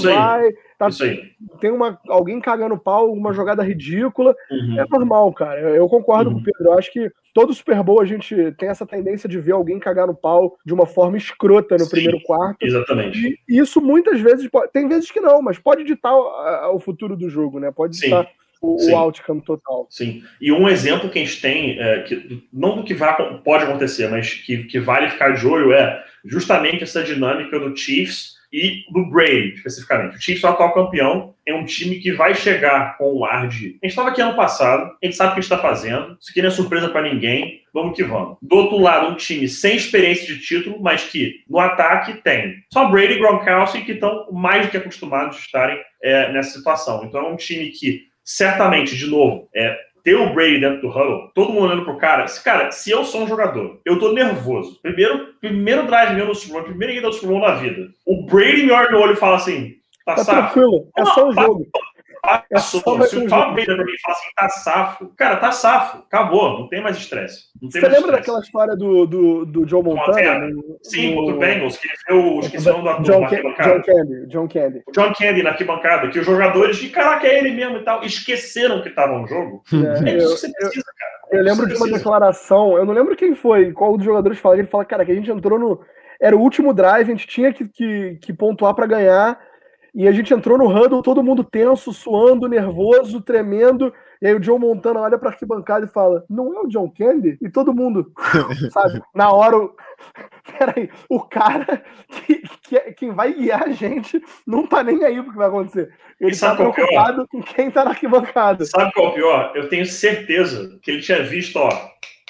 Isso vai. Aí. Tá, tem uma, alguém cagando pau, uma jogada ridícula. Uhum. É normal, cara. Eu, concordo uhum. com o Pedro. Eu acho que todo Super Bowl a gente tem essa tendência de ver alguém cagar no pau de uma forma escrota no Sim, primeiro quarto. Exatamente. E isso muitas vezes pode, tem vezes que não, mas pode ditar o, o futuro do jogo, né? Pode ditar o, o, outcome total. Sim. E um exemplo que a gente tem, é, que, não do que vai, pode acontecer, mas que, que vale ficar de olho é justamente essa dinâmica do Chiefs e do Brady, especificamente. O Chiefs é o atual campeão, é um time que vai chegar com o ar de. A gente estava aqui ano passado, a gente sabe o que a gente está fazendo, isso aqui não é surpresa para ninguém, vamos que vamos. Do outro lado, um time sem experiência de título, mas que no ataque tem só Brady e Gronkowski que estão mais do que acostumados a estarem é, nessa situação. Então é um time que certamente, de novo, é, ter o Brady dentro do huddle, todo mundo olhando pro cara. Cara, se eu sou um jogador, eu tô nervoso. Primeiro, primeiro drive meu no Super Bowl, primeira ida do Super Bowl na vida. O Brady me olha no olho e fala assim: tá, tá tranquilo, é só um jogo. Passou. É se o Tom Brady pra mim fala assim, tá safo, cara, tá safo, acabou, não tem mais estresse. Você lembra stress. daquela história do, do, do Joe Montana? No, Sim, no... contra o Bengals, que ele viu, esqueci o nome do ator John, John Candy, John Candy. John Candy na arquibancada, que os jogadores de caraca, é ele mesmo e tal, esqueceram que estavam no jogo. É, é isso que você precisa, cara. É eu lembro de uma declaração, eu não lembro quem foi, qual dos jogadores falou, ele fala, cara, que a gente entrou no. Era o último drive, a gente tinha que, que, que pontuar para ganhar. E a gente entrou no huddle, todo mundo tenso, suando, nervoso, tremendo. E aí o John Montana olha para arquibancada e fala: Não é o John Candy? E todo mundo, sabe, na hora. O... Peraí, o cara que, que é, quem vai guiar a gente não tá nem aí pro que vai acontecer. Ele tá é preocupado com quem tá na arquibancada. Sabe qual é o pior? Eu tenho certeza que ele tinha visto, ó,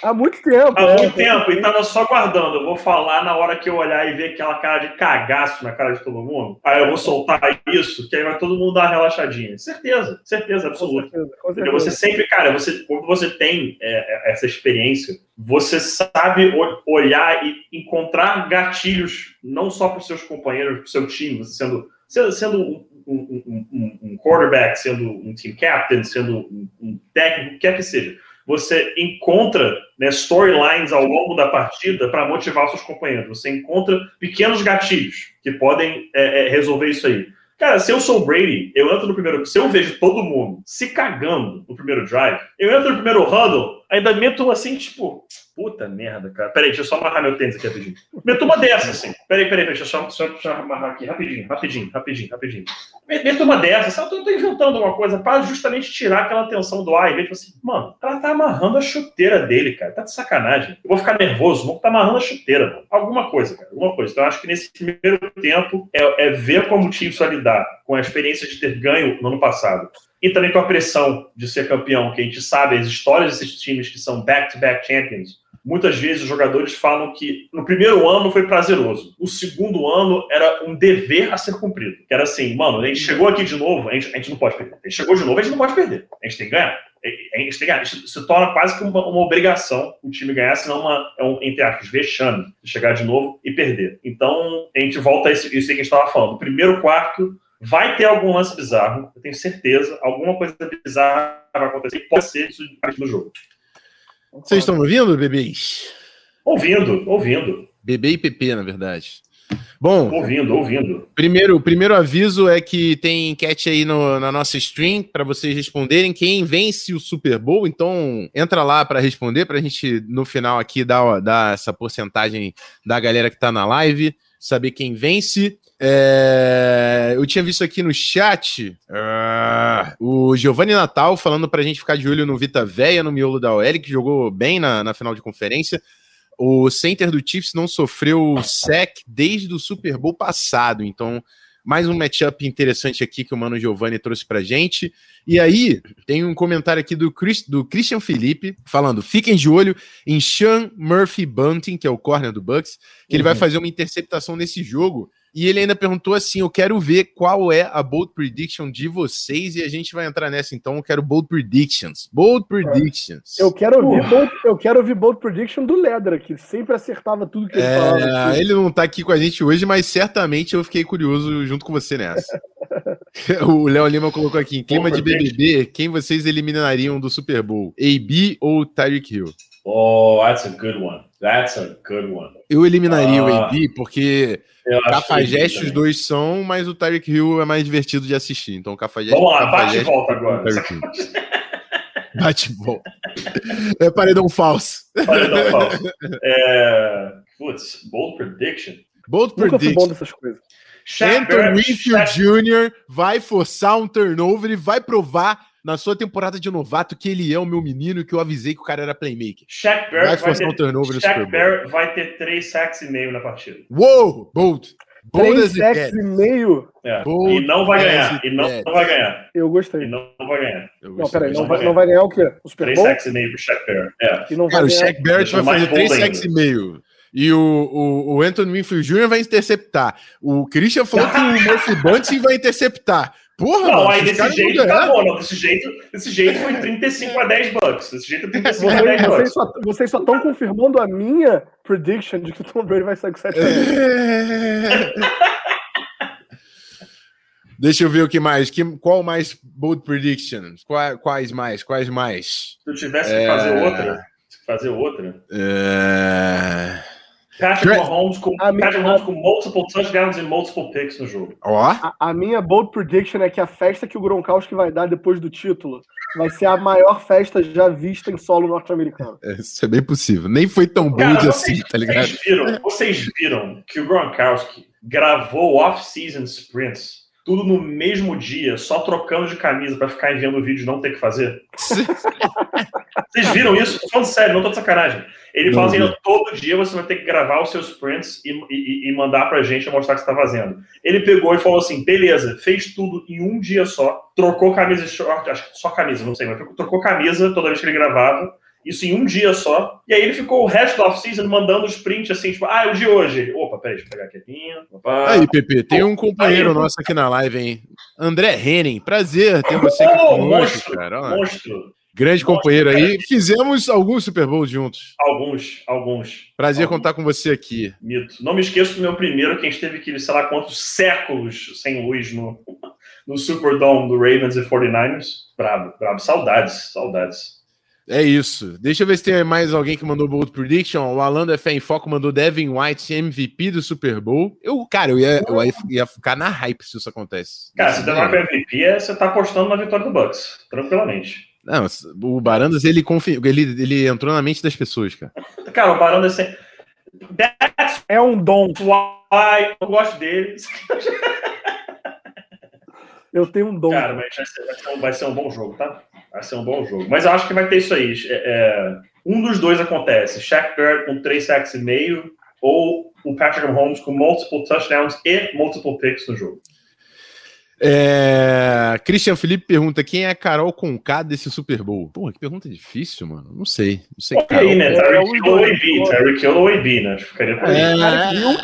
Há muito tempo. Há é, muito tempo, e tava só aguardando. Eu vou falar na hora que eu olhar e ver aquela cara de cagaço na cara de todo mundo. Aí eu vou soltar isso, que aí vai todo mundo dar uma relaxadinha. Certeza, certeza absoluta. Com certeza, com certeza. Você sempre, cara, você, quando você tem é, é essa experiência, você sabe olhar e encontrar gatilhos, não só para os seus companheiros, para o seu time, sendo, sendo, sendo um, um, um, um, quarterback, sendo um team captain, sendo um, técnico, quer que seja você encontra né, storylines ao longo da partida para motivar os seus companheiros. Você encontra pequenos gatilhos que podem é, é, resolver isso aí. Cara, se eu sou o Brady, eu entro no primeiro. Se eu vejo todo mundo se cagando no primeiro drive, eu entro no primeiro huddle, ainda meto assim, tipo, puta merda, cara. Peraí, deixa eu só amarrar meu tênis aqui rapidinho. Meto uma dessa, assim. Peraí, peraí, deixa eu só, só, só amarrar aqui rapidinho, rapidinho, rapidinho, rapidinho. Meto uma dessa, eu tô, inventando uma coisa para justamente tirar aquela tensão do ar e ver, tipo assim, mano, cara tá amarrando a chuteira dele, cara. Tá de sacanagem. Eu vou ficar nervoso, vou tá amarrando a chuteira, mano. Alguma coisa, cara, alguma coisa. Então, acho que nesse primeiro tempo é, é ver como o time vai lidar com a experiência de ter ganho no ano passado e também com a pressão de ser campeão, que a gente sabe as histórias desses times que são back-to-back -back champions. Muitas vezes os jogadores falam que no primeiro ano foi prazeroso, o segundo ano era um dever a ser cumprido. Que era assim, mano, a gente chegou aqui de novo, a gente, a gente não pode perder. A gente chegou de novo, a gente não pode perder. A gente tem que ganhar. A gente tem que ganhar. Isso se torna quase que uma, uma obrigação o time ganhar, senão uma, é um, entre aspas, vexame de chegar de novo e perder. Então, a gente volta a isso, isso que a gente estava falando. No primeiro quarto, Vai ter algum lance bizarro, eu tenho certeza. Alguma coisa bizarra vai acontecer. Pode ser isso no jogo. Vocês estão ouvindo, bebês? Ouvindo, ouvindo. Bebê e PP, na verdade. Bom, ouvindo, ouvindo. Primeiro, primeiro aviso é que tem enquete aí no, na nossa stream para vocês responderem quem vence o Super Bowl. Então, entra lá para responder para a gente no final aqui dar, dar essa porcentagem da galera que está na live, saber quem vence. É, eu tinha visto aqui no chat uh, o Giovanni Natal falando pra gente ficar de olho no Vita Véia, no miolo da OL, que jogou bem na, na final de conferência. O center do Chiefs não sofreu sec desde o Super Bowl passado, então mais um matchup interessante aqui que o Mano Giovanni trouxe pra gente. E aí, tem um comentário aqui do, Chris, do Christian Felipe, falando: fiquem de olho em Sean Murphy Bunting, que é o corner do Bucks, que ele vai Uhum. fazer uma interceptação nesse jogo. E ele ainda perguntou assim: eu quero ver qual é a bold prediction de vocês, e a gente vai entrar nessa então. Eu quero bold predictions. Bold predictions. Eu quero ouvir, bold, eu quero ouvir bold prediction do Ledra, que sempre acertava tudo que ele falava. É, ele não tá aqui com a gente hoje, mas certamente eu fiquei curioso junto com você nessa. o Léo Lima colocou aqui: em clima de BBB, quem vocês eliminariam do Super Bowl? AB ou Tyreek Hill? Oh, that's a good one. That's a good one. Eu eliminaria o Ah, AB porque que Cafajeste os dois são, mas o Tyreek Hill é mais divertido de assistir. Então, Cafajeste. Vamos lá, bate e Cafajeste volta o agora. Bate e volta. É paredão falso. Não, Paulo. É... Putz, bold prediction. Bold Nunca fui prediction. bom dessas coisas. Anthony Winfield Jr. vai forçar um turnover e vai provar na sua temporada de novato que ele é o meu menino e que eu avisei que o cara era playmaker. Shaq Vai Barrett vai, forçar um ter, turnover no Super Shaq Bowl. Barrett vai ter três sacks e meio na partida. Uou! Bold! Bold sacks e meio, É. Bold E não vai ganhar. E não, não vai ganhar. eu E gostei. não, não vai ganhar. Não, peraí, não vai, não vai ganhar o quê? O Super Três Bowl? sacks e meio pro Shaq Barrett. É. E não vai Cara, o ganhar. Shaq Barrett vai fazer três bold sacks e meio. E o, o, o Anthony Winfield Jr. vai interceptar. O Christian falou que o Murphy Bunting vai interceptar. Porra, Não, mano, aí desse jeito tá bom. Não, desse jeito, desse jeito foi 35 a 10 bucks. Desse jeito é 35 a 10 Vocês, vocês bucks. só, vocês só estão confirmando a minha prediction de que o Tom Brady vai sair com 7 É. Deixa eu ver o que mais. Que, qual mais bold predictions? Qua- Quais mais? Quais mais? Se eu tivesse que É. fazer outra, fazer outra. É... Patrick Mahomes com, A minha- Patrick Mahomes com multiple touchdowns e multiple picks no jogo. Ó, A, a minha bold prediction é que a festa que o Gronkowski vai dar depois do título vai ser a maior festa já vista em solo norte-americano. isso é bem possível. Nem foi tão bold assim, tá ligado? vocês viram, vocês viram que o Gronkowski gravou off-season sprints tudo no mesmo dia, só trocando de camisa pra ficar enviando o vídeo e não ter que fazer? Vocês viram isso? Tô falando sério, não tô de sacanagem. Ele Não fala assim. "Não, todo dia você vai ter que gravar os seus prints e, e- e mandar pra gente mostrar o que você tá fazendo. Ele pegou e falou assim: beleza, fez tudo em um dia só, trocou camisa e short, acho que só camisa, não sei, mas trocou camisa toda vez que ele gravava. Isso em um dia só. E aí ele ficou o resto da off-season mandando os prints assim, tipo, ah, é o de hoje. Ele, Opa, peraí, deixa eu pegar aqui. Opa. Aí, Pepe, tem um companheiro Aí. nosso aqui na live, hein? André Henning, prazer ter você aqui Oh, conosco, monstro, cara. Ó, monstro. Grande monstro, companheiro cara. aí. Fizemos alguns Super Bowls juntos. Alguns, alguns. Prazer Alguns. contar com você aqui. Mito. Não me esqueço do meu primeiro, quem esteve aqui, sei lá quantos séculos sem luz no, no Superdome do Ravens e 49ers. Brabo, brabo. Saudades, saudades. É isso. Deixa eu ver se tem mais alguém que mandou Bold Prediction. O Alan da Fé em Foco mandou Devin White MVP do Super Bowl. Eu, cara, eu ia, eu ia- ficar na hype se isso acontece. Cara, se der para MVP, é, você tá apostando na vitória do Bucks, tranquilamente. Não, o Barandas, ele, confi... ele, ele entrou na mente das pessoas, cara. Cara, o Barão é. That's É um dom. why eu gosto dele. Eu tenho um dom. Cara, mas vai ser, vai ser um, vai ser um bom jogo, tá? Vai ser um bom jogo. Mas eu acho que vai ter isso aí. É, é, um dos dois acontece. Shaq Barrett com 3 sacks e meio ou o Patrick Mahomes com multiple touchdowns e multiple picks no jogo. É... Christian Felipe pergunta quem é a Carol Conká desse Super Bowl. Pô, que pergunta difícil, mano. Não sei. Não sei. E aí, né? é, Tyreek os Hill ou. AB? Tyreek Hill ou AB, né? Acho que Ficaria por aí.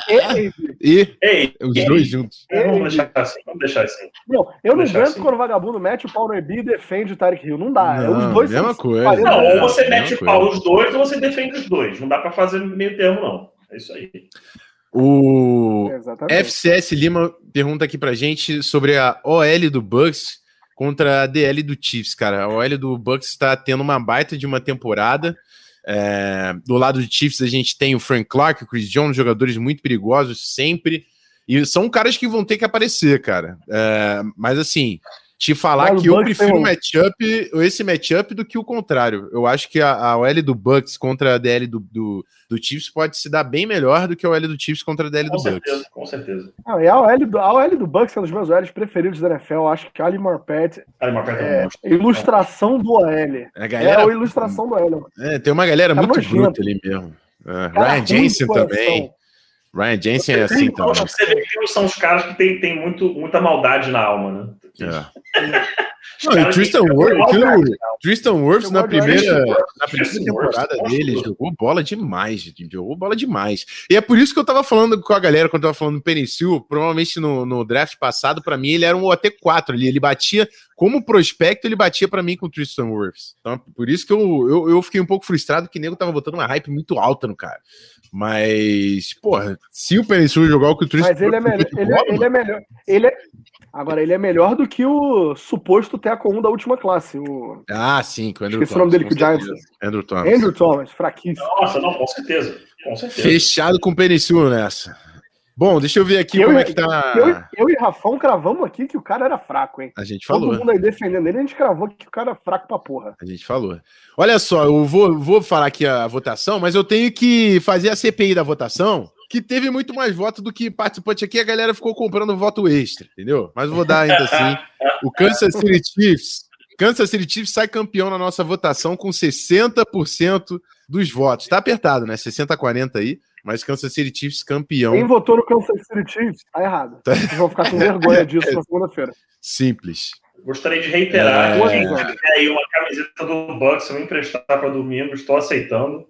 É. E- E os dois juntos. é, Vamos deixar assim, vamos deixar assim. Não, eu não aguento assim. quando o vagabundo mete o pau no EB e defende o Tarek Hill. Não dá. é, Não, os dois mesma são coisa. 40 Não, É, ou você mete o pau nos dois ou você defende os dois. Não dá pra fazer meio termo, não. É isso aí. O Exatamente. FCS Lima pergunta aqui pra gente sobre a OL do Bucks contra a DL do Chiefs, cara. A OL do Bucks está tendo uma baita de uma temporada. É, do lado do Chiefs a gente tem o Frank Clark, o Chris Jones, jogadores muito perigosos sempre. E são caras que vão ter que aparecer, cara. É, mas assim, te falar Mas o que eu Bucks prefiro o um- matchup, esse matchup do que o contrário. Eu acho que a, a OL do Bucks contra a DL do, do, do Chiefs pode se dar bem melhor do que a OL do Chiefs contra a DL Com do Bucks. certeza, com certeza. Não, e a OL do, a OL do Bucks é um dos meus OLs preferidos da NFL. Eu acho que Ali Marpet é monstro. ilustração do OL. A É galera, a ilustração do OL. é, tem uma galera Cara muito nojento. bruta ali mesmo. É, Cara Ryan Jensen também. Ryan Jensen é assim então, também. Você vê que são os caras que tem, tem muito, muita maldade na alma, né? É. Os Não, e Tristan Wirfs, aquilo- cara. Tristan Wirfs na primeira, Tristan na primeira Tristan temporada dele jogou bola demais, jogou bola demais. E é por isso que eu tava falando com a galera quando eu tava falando do Penicil, provavelmente no, no draft passado, pra mim ele era um OT4 ali, ele batia como prospecto, ele batia pra mim com o Tristan Wirfs. Então, por isso que eu, eu, eu fiquei um pouco frustrado que o nego tava botando uma hype muito alta no cara. Mas, porra, se o Penicil jogar o que o Tristan Mas ele é melhor. Ele, bola, ele é melhor. Ele é... Agora, ele é melhor do que o suposto Teco 1 da última classe, o Ah, sim, com o Andrew Esqueci o nome dele, com que o Giants- certeza. Andrew Thomas. Andrew Thomas, fraquíssimo. Nossa, não, com certeza. Com certeza. Fechado com o Penicil nessa. Bom, deixa eu ver aqui Eu como e- é que tá. Eu, eu e Rafão cravamos aqui que o cara era fraco, hein? A gente Todo falou. mundo aí defendendo ele, a gente cravou que o cara é fraco pra porra. A gente falou. Olha só, eu vou, vou falar aqui a votação, mas eu tenho que fazer a CPI da votação, que teve muito mais voto do que participante aqui, a galera ficou comprando voto extra, entendeu? Mas eu vou dar ainda assim. O Kansas City Chiefs. Kansas City Chiefs sai campeão na nossa votação com 60% dos votos. Tá apertado, né? 60 a 40 aí, mas Kansas City Chiefs campeão. Quem votou no Kansas City Chiefs, tá errado. Tá. Vocês vão ficar com vergonha disso na segunda-feira. Simples. Gostaria de reiterar É. que quem tiver aí uma camiseta do Bucks, eu vou emprestar para domingo, estou aceitando.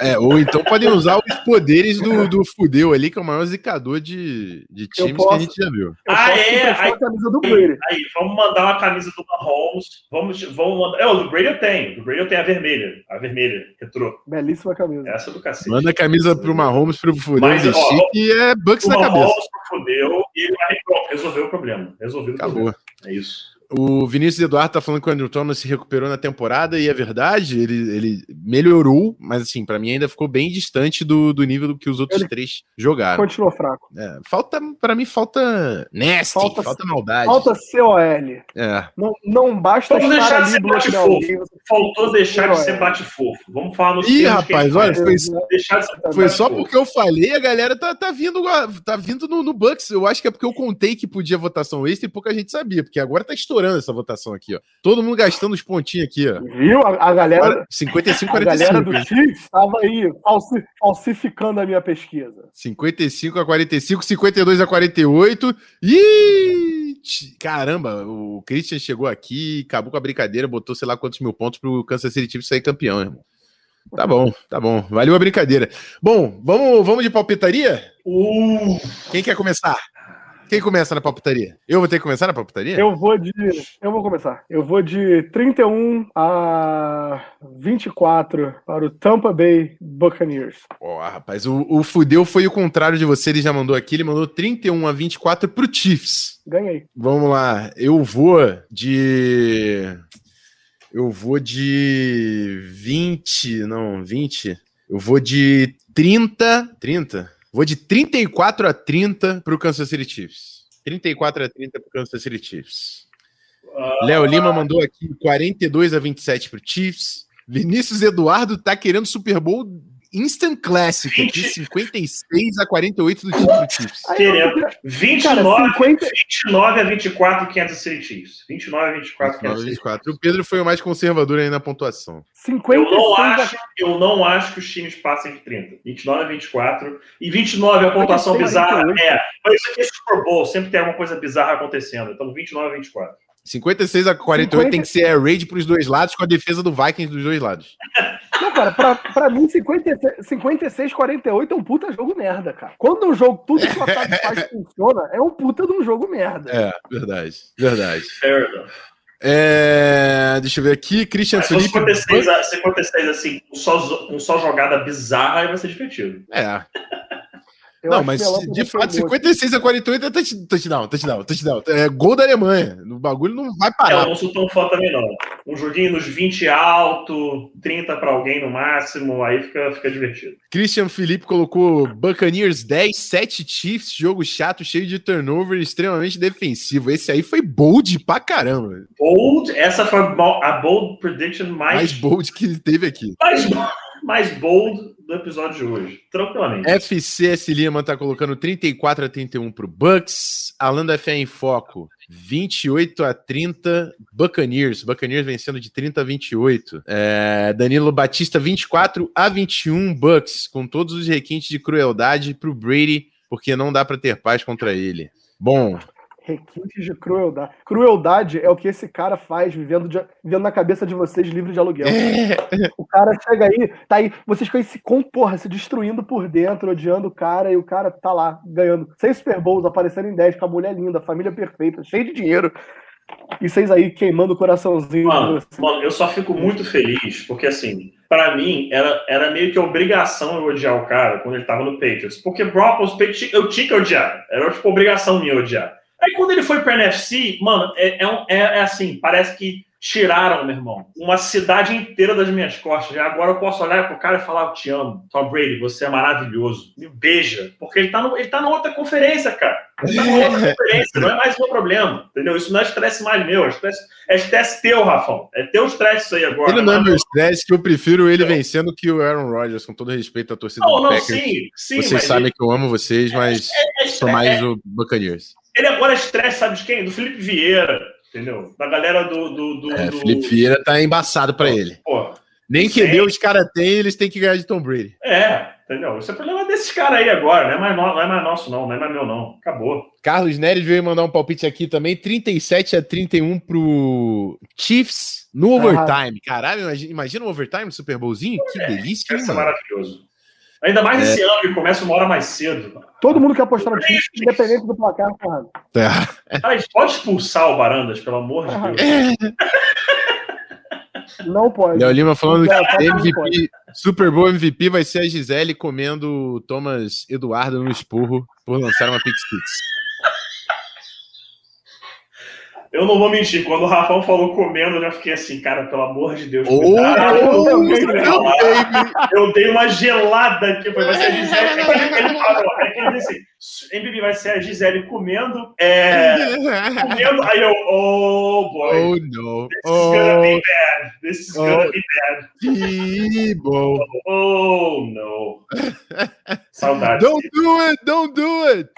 É, ou então podem usar os poderes do, do Fudeu ali, que é o maior zicador de, de times que a posso. gente já viu. Ah, posso é? Aí- a camisa do Brady. Aí, vamos mandar uma camisa do Mahomes. Vamos, vamos mandar. É, o do Brady eu tenho. Do Brady eu tenho a vermelha. A vermelha, retrô. Belíssima camisa. Essa é do cacete. Manda a camisa pro Mahomes, pro Fudeu Mas, vestir, ó, que é Bucks na cabeça. Mahomes fudeu e pronto, resolver o problema. Resolvido o Acabou. problema. É isso. O Vinícius Eduardo tá falando que o Andrew Thomas se recuperou na temporada e é verdade, ele, ele melhorou, mas assim, pra mim ainda ficou bem distante do, do nível do que os outros Ele- três jogaram. Continuou fraco. É, falta, pra mim, falta nasty, falta, Falta- maldade. Falta COL. É, Não, não basta Vamos deixar estar de ali ser bate-fofo. você- Faltou deixar de ser bate-fofo. Vamos falar nos Ih, rapaz, olha, foi, de foi só porque eu falei, a galera tá, tá vindo, tá vindo no, no Bucks. Eu acho que é porque eu contei que podia votação extra e pouca gente sabia, porque agora tá estourando essa votação aqui, ó. Todo mundo gastando os pontinhos aqui, ó. Viu? A, a galera, 55, a galera 45. do? Chiefs estava aí falsi- falsificando a minha pesquisa. 55 a 45, 52 a 48. Ih! tch, Caramba, o Christian chegou aqui, acabou com a brincadeira, botou sei lá quantos mil pontos pro Kansas City Chiefs sair campeão, irmão. Tá bom, tá bom. Valeu a brincadeira. Bom, vamos, vamos de palpitaria? Uh, Quem quer começar? Quem começa na palpitaria? Eu vou ter que começar na palpitaria? Eu vou de. Eu vou começar. Eu vou de 31 a 24 para o Tampa Bay Buccaneers. Ó, rapaz, o, o Fudeu foi o contrário de você, ele já mandou aqui, ele mandou 31 a 24 pro Chiefs. Ganhei. Vamos lá, eu vou de. Eu vou de 20, não, 20. Eu vou de 30. 30? Vou de 34 a 30 pro Kansas City Chiefs. 34 a 30 pro Kansas City Chiefs. Léo Lima mandou aqui 42 a 27 pro Chiefs. Vinícius Eduardo tá querendo Super Bowl Instant Classic aqui, 56 a 48 do time do Chiefs. Aí, Querendo. eu- 29, Cara, 50 29 a 24 Kansas City Chiefs. 29 a 24 Kansas City 24. O Pedro foi o mais conservador aí na pontuação. 56 Eu não, a- acho, eu não acho que os times passem de 30. 29 a 24. E 29 é a pontuação bizarra. 48. É, mas isso aqui é Super Bowl, sempre tem alguma coisa bizarra acontecendo. Então 29 a 24. 56 a 48 50 tem que ser air raid pros dois lados, com a defesa do Vikings dos dois lados. Não, cara, pra, pra mim, 56, 56 48 é um puta jogo merda, cara. Quando um jogo, tudo que o ataque faz funciona, é um puta de um jogo merda. É, verdade. Verdade. Fair enough. É, deixa eu ver aqui. Christian Mas Felipe. 56, a- 56 assim, com só, com só jogada bizarra, aí vai ser divertido. É. Eu Não, mas ela de fato, ser boa. 56 a 48 é touch- touchdown, touchdown, touchdown. É gol da Alemanha. O bagulho não vai É, eu parar. não sou tão fã também, não. Um joguinho nos 20 alto, 30 pra alguém no máximo, aí fica, fica divertido. Christian Felipe colocou Buccaneers 10, 7 Chiefs, jogo chato, cheio de turnover, extremamente defensivo. Esse aí foi bold pra caramba. Bold, essa foi a bo- a bold prediction Mais mais, bold que teve aqui. mais, mais bold do episódio de hoje. Tranquilamente. FCS Lima tá colocando 34 a 31 pro Bucks. Alan da Fé em Foco 28 a 30, Buccaneers. Buccaneers vencendo de 30 a 28. É, Danilo Batista, 24 a 21, Bucks, com todos os requintes de crueldade pro Brady, porque não dá para ter paz contra ele. Bom, Requintes de crueldade. Crueldade é o que esse cara faz vivendo, de- vivendo na cabeça de vocês livre de aluguel. O cara chega aí, tá aí, vocês ficam aí se, com, porra, se destruindo por dentro, odiando o cara, e o cara tá lá, ganhando seis Super Bowls, aparecendo em 10, com a mulher linda, a família perfeita, cheio de dinheiro. E vocês aí queimando o coraçãozinho. Mano, mano, eu só fico muito feliz, porque assim, pra mim, era, era meio que obrigação eu odiar o cara quando ele tava no Patriots. Porque Broncos, Patriots, eu tinha que odiar. Era tipo obrigação minha odiar. Aí quando ele foi pra NFC, mano, é, é, é- é assim, parece que tiraram, meu irmão, uma cidade inteira das minhas costas. Já agora eu posso olhar pro cara e falar, eu te amo. Tom Brady, você é maravilhoso. Me beija. Porque ele tá, no, ele tá na outra conferência, cara. Ele tá na outra conferência, não é mais meu problema. Entendeu? Isso não é estresse mais meu, é estresse, é estresse teu, Rafão. É teu estresse isso aí agora. ele não é Não, meu estresse, que eu prefiro ele vencendo que o Aaron Rodgers, com todo respeito à torcida não, do não, Packers. sim, sim. Vocês mas sabem que eu amo vocês, mas é- é sou estresse- mais o Buccaneers. Ele agora é estresse, sabe de quem? Do Felipe Vieira, entendeu? Da galera do. do, do, É, do- Felipe Vieira tá embaçado pra ele. Pô, Nem Sim. QB os caras têm, eles têm que ganhar de Tom Brady. é, entendeu? Isso é problema desses caras aí agora, não é, mais no- não é mais nosso, não, não é mais meu, não. Acabou. Carlos Neres veio mandar um palpite aqui também, 37 a 31 pro Chiefs no overtime. Caralho, imagina, imagina um overtime Super Bowlzinho? Que delícia, hein, mano? maravilhoso. Ainda mais esse ano que começa uma hora mais cedo. Todo mundo quer apostar no time, independente do placar, tá. Tá. Cara, a gente pode expulsar o Barandas, pelo amor de. Deus. Não pode. Léo Lima falando Não, tá, que pode. MVP, Super Bowl MVP vai ser a Gisele comendo o Thomas Eduardo no esporro por lançar uma Pix Pix. Eu não vou mentir, quando o Rafão falou comendo, eu já fiquei assim, cara, pelo amor de Deus. Oh, cuidado, oh, eu, eu dei uma gelada aqui, foi vai ser a Gisele. É que ele, falou, é que ele disse assim, MVP vai ser a Gisele comendo, é, comendo, aí eu, oh boy, Oh, no. this is gonna be Oh, bad, this is gonna Oh. be bad, bom. oh no. Saudades. Don't do it, don't do it.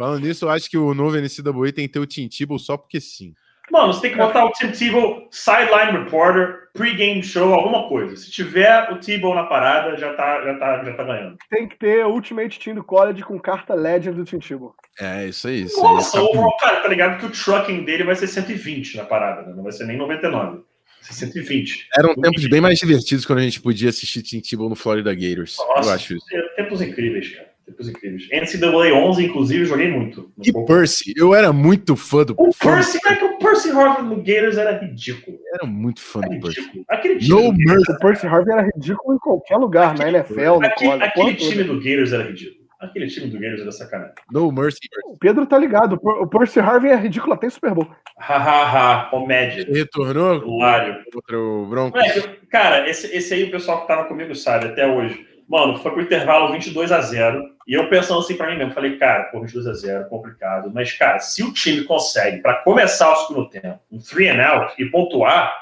Falando nisso, eu acho que o novo NCAA tem que ter o Tim Tebow só porque sim. Mano, você tem que botar o Tim Tebow, sideline reporter, pre-game show, alguma coisa. Se tiver o Tebow na parada, já tá, já tá, já tá ganhando. Tem que ter Ultimate Team do College com carta Legend do Tim Tebow. É, isso aí. Isso aí Nossa, tá overall, cara, tá ligado que o trucking dele vai ser 120 na parada, né? Não vai ser nem 99. Vai ser 120. Eram tempos bem mais divertidos quando a gente podia assistir Tim Tebow no Florida Gators. Nossa, eu acho isso. Tempos incríveis, cara. Tempos incríveis. NCAA 11, inclusive, eu joguei muito. E pouco. Percy, eu era muito fã do O fã Percy, é que o Percy Harvard no Gators era ridículo. Era muito fã Era do Percy. Aquele time, No mercy. O Percy Harvey era ridículo em qualquer lugar, na NFL, no aquele, college. aquele time do Gators era ridículo. Aquele time do Gators era sacanagem. No Mercy. O Pedro tá ligado. O Per- O Percy Harvey é ridículo até em Super Bowl. Hahaha, comédia. Retornou Hilário. contra o Broncos. Moleque, cara, esse, esse aí o pessoal que tava comigo sabe até hoje. Mano, foi pro intervalo 22 a 0 E eu pensando assim pra mim mesmo, falei, cara, pô, 22 a 0 complicado. Mas, cara, se o time consegue, pra começar o segundo tempo, um three and out e pontuar,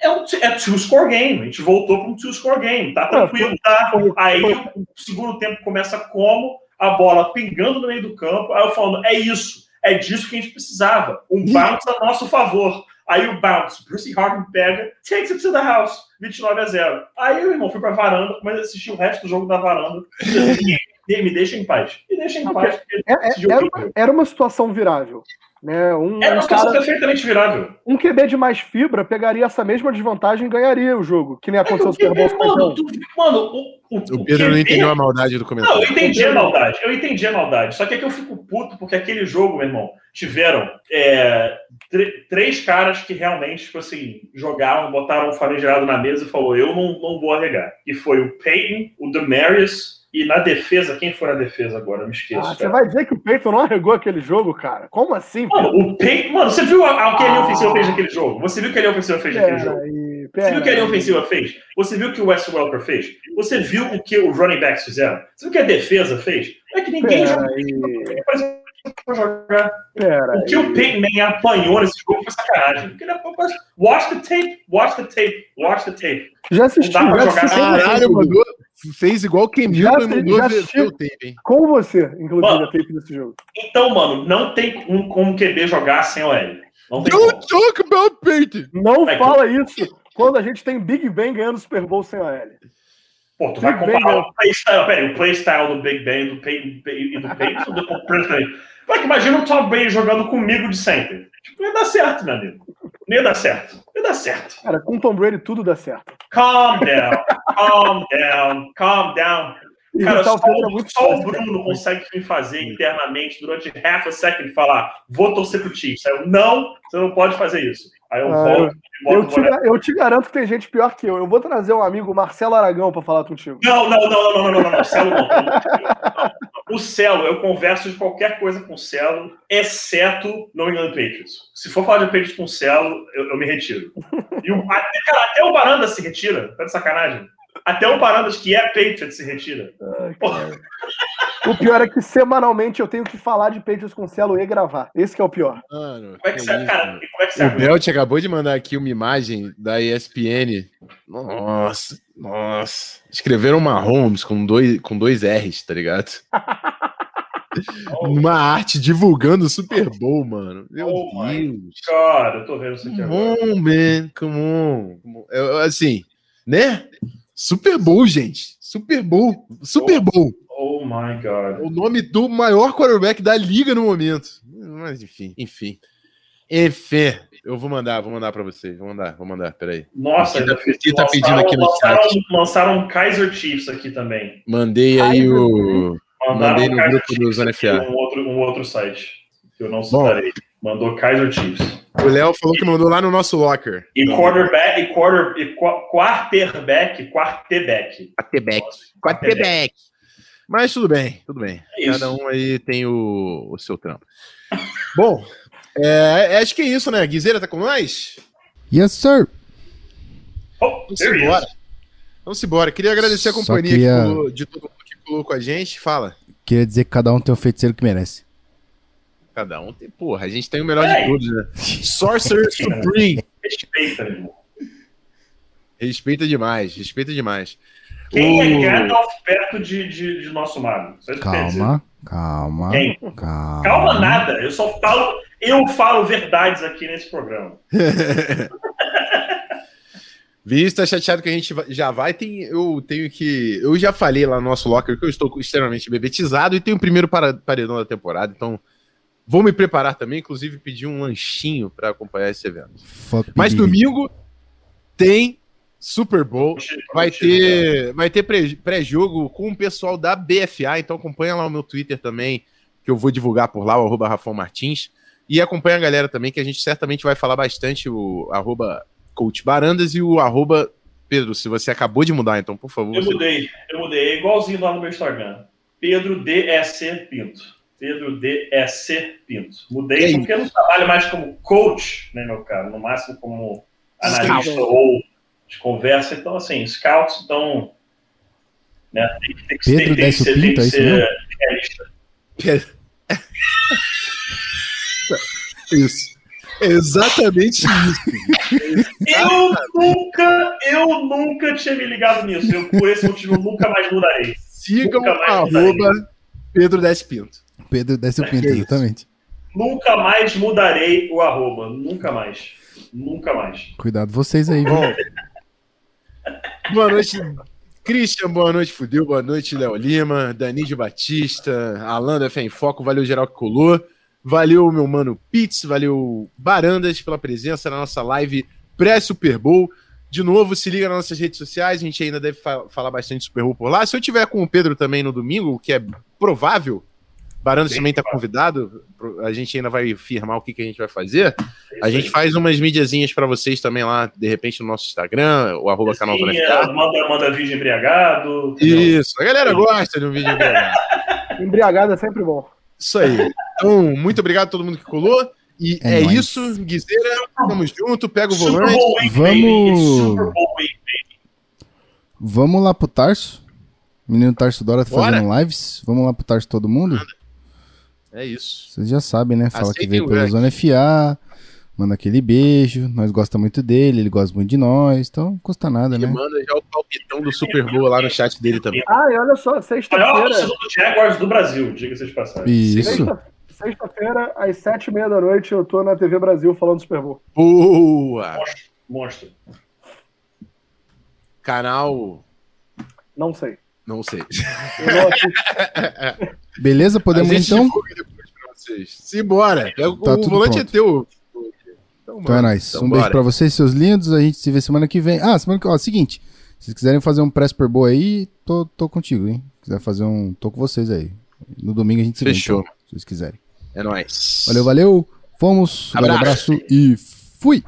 é um é two-score game. A gente voltou pra um two-score game. Tá tranquilo, tá? Aí o segundo tempo começa como? A bola pingando no meio do campo. Aí eu falando, é isso. É disso que a gente precisava. Um bounce a nosso favor. Aí o bounce, Bruce Harden pega, takes it to the house, 29 a 0. Aí o irmão foi pra varanda, comecei a assistir o resto do jogo da varanda. E me deixa em paz. Me deixa em paz. É- é- era, uma, era uma situação virável. Né? Um, Era uma um situação cara, perfeitamente virável. um QB de mais fibra pegaria essa mesma desvantagem e ganharia o jogo, que nem aconteceu no O Super Bowl mano, 51. tu- mano, o, o, O Pedro não QB entendeu a maldade do Não, comentário. eu entendi a maldade. Eu entendi a maldade. Só que é que eu fico puto porque aquele jogo, meu irmão, tiveram é, tr- três caras que realmente, tipo assim, jogaram, botaram o famigerado na mesa e falou: eu não, não vou arregar. E foi o Peyton, o Demarius e na defesa, quem foi na defesa agora? Eu me esqueço. Ah, você vai dizer que o Peyton não arregou aquele jogo, cara? Como assim? Mano, o Peyton, mano, você viu a- a- o que a linha ofensiva fez naquele jogo? Você viu o que a linha ofensiva fez naquele jogo? Aí, Você viu o que a linha ofensiva fez? Você viu o que o Wes Welker fez? Você viu o que os running backs fizeram? Você viu o que a defesa fez? É que ninguém joga aí, pra jogar. pera O que o Peyton Manning apanhou nesse jogo foi sacanagem. Porque ele é- Watch the tape, watch the tape, watch the tape. Já assisti, Não dá pra já jogar assisti com Caralho, mandou. Fez igual o Ken Já e já ver assisti. o tape? Com você, inclusive, Mano. a tape desse jogo. Então, mano, não tem um, como QB jogar sem OL. Não tem como. Don't talk about Patriots. Não Vai, fala isso quando a gente tem Big Ben ganhando Super Bowl sem a L. Pô, tu vai Big Ben, comparar o playstyle, peraí, o playstyle do Big Ben do Peyton, e do Peyton do Peyton. Imagina o Tom Brady jogando comigo de sempre. Tipo, ia dar certo, meu amigo. Ia dar certo. Ia dar certo. Cara, com Tom Brady tudo dá certo. Calm down, calm down, calm down. Cara, só, o é muito só o cara. Bruno consegue me fazer internamente durante half a second falar, vou torcer pro Chiefs. Eu, não, você não pode fazer isso. Aí eu Ah, volto Eu te, eu te garanto que tem gente pior que eu. Eu vou trazer um amigo, Marcelo Aragão, pra falar contigo. Não, não, não, não, não, não, não, não, Celo não. não, não, não. O Celo, eu converso de qualquer coisa com o Celo, exceto no England Patriots. Se for falar de Patriots com o Celo, eu, eu me retiro. E o, até, cara, até o Baranda se retira, tá de sacanagem. Até o Barandas, que é Patriots, se retira. Ai. O pior é que semanalmente eu tenho que falar de Patriots com Celo e gravar. Esse que é o pior. Mano, Como é que, que você, isso, cara, como é que você O? Belt acabou de mandar aqui uma imagem da ESPN. Nossa, nossa. Escreveram Mahomes com dois, com dois R's, tá ligado? Uma arte divulgando o Super Bowl, mano. Meu Oh Deus. Cara, eu tô vendo isso aqui Come agora. on, man. Come on. Come on. Eu- assim, né? Super Bowl, gente. Super Bowl. Super Bowl. Oh my God. O nome do maior quarterback da liga no momento. Mas enfim, enfim. Enfim, eu vou mandar, vou mandar pra vocês. Vou mandar, vou mandar, peraí. Nossa, Quem tá- tá pedindo aqui no lançaram, chat? lançaram um Kaiser Chiefs aqui também. Mandei aí o. Mandaram Mandei um no Kaiser grupo Chiefs do Zona aqui, FA. Um outro, um outro site, que eu não citarei. Mandou Kaiser Chiefs. O Léo falou que mandou lá no nosso locker. E Então, quarterback, e, quarter, e qua- quarterback, quarterback. Quarterback. Quarterback. Mas tudo bem, tudo bem. É. Cada um aí tem o, o seu trampo. Bom, é, acho que é isso, né? Guizeira tá com nós? Yes, sir. Oh, Vamos embora. is. Vamos embora. Queria agradecer a companhia queria- colou- de todo mundo que colou com a gente. Fala. Queria dizer que cada um tem o feiticeiro que merece. Cada um tem. Porra, a gente tem o melhor É. de todos, né? Sorcerer Supreme. Respeita, meu irmão. Respeita demais, respeita demais. Quem O- é Gandalf perto de, de, de nosso mago? Calma, calma. Quem? Calma. Calma nada, eu só falo, eu falo verdades aqui nesse programa. Vinícius tá chateado que a gente já vai. Tem, eu tenho que. Eu já falei lá no nosso locker que eu estou extremamente bebetizado e tenho o primeiro para- paredão da temporada, então vou me preparar também. Inclusive, pedir um lanchinho para acompanhar esse evento. Fuck Mas domingo tem Super Bowl. Vai ter, vai ter pré- pré-jogo com o pessoal da BFA, então acompanha lá o meu Twitter também, que eu vou divulgar por lá, o arroba Rafão Martins. E acompanha a galera também, que a gente certamente vai falar bastante, o arroba Coach Barandas e o arroba Pedro, se você acabou de mudar, então, por favor. Eu você- mudei, eu mudei, é igualzinho lá no meu Instagram. Pedro DSC Pinto. Pedro DSC Pinto. Mudei aí? porque eu não trabalho mais como coach, né, meu cara? No máximo como analista ou de conversa. Então, assim, scouts, então. Né, tem, tem Pedro tem, tem desce tem pinto, que é isso ser realista. Isso. É exatamente isso. Eu nunca, eu nunca tinha me ligado nisso. Eu, por esse motivo, eu nunca mais mudarei. Sigam Nunca mais arroba Pedro Despinto. Pedro desce o pinto, É isso. exatamente. Nunca mais mudarei o arroba. Nunca mais. Nunca mais. Cuidado vocês aí, viu? Boa noite, Christian. Boa noite, Fudeu. Boa noite, Léo Lima, Danídio Batista, Alan da Fé em Foco. Valeu, geral que colou. Valeu, meu mano Pitts. Valeu, Barandas, pela presença na nossa live pré-Super Bowl. De novo, se liga nas nossas redes sociais. A gente ainda deve fa- falar bastante Super Bowl por lá. Se eu tiver com o Pedro também no domingo, o que é provável, Bem também está convidado. A gente ainda vai firmar o que, que a gente vai fazer. É A gente aí. faz umas mídiazinhas pra vocês também lá, de repente, no nosso Instagram, o arroba canal do é, manda, manda vídeo embriagado. Isso, a galera gosta de um vídeo embriagado. Embriagado é sempre bom. Isso aí. Então, muito obrigado a todo mundo que colou. E É é, isso, Guizeira, tamo junto, pega o Super volante. Bowl Vamos-. Vamos lá pro Tarso. Menino Tarso Dora tá fazendo lives. Vamos lá pro Tarso todo mundo? É isso. Vocês já sabem, né? Fala que Aceitem veio o pelo rank. Zona FA. Manda aquele beijo. Nós gostamos muito dele, ele gosta muito de nós. Então, não custa nada, Ele né? manda já o palpitão do Super Bowl lá no chat dele também. Ah, e olha só, sexta-feira. torcedor do Jaguars do Brasil, diga-se de passagem. Isso. Sexta- sexta-feira, às sete e meia da noite, eu tô na TV Brasil falando do Super Bowl. Boa! Monstro. Monstro. Canal. Não sei. Não sei. Beleza? Podemos então? Simbora! É, o Tá tudo volante pronto. é teu. Então, Então é nóis. então um beijo bora. pra vocês, seus lindos. A gente se vê semana que vem. Ah, semana que Ó, seguinte. Se vocês quiserem fazer um pré Super Bowl aí, tô, tô contigo, hein? Se quiser fazer um. tô com vocês aí. No domingo a gente se vê. Fechou. então, se vocês quiserem. É nóis. Valeu, valeu. Fomos. Um Abraço. abraço e fui!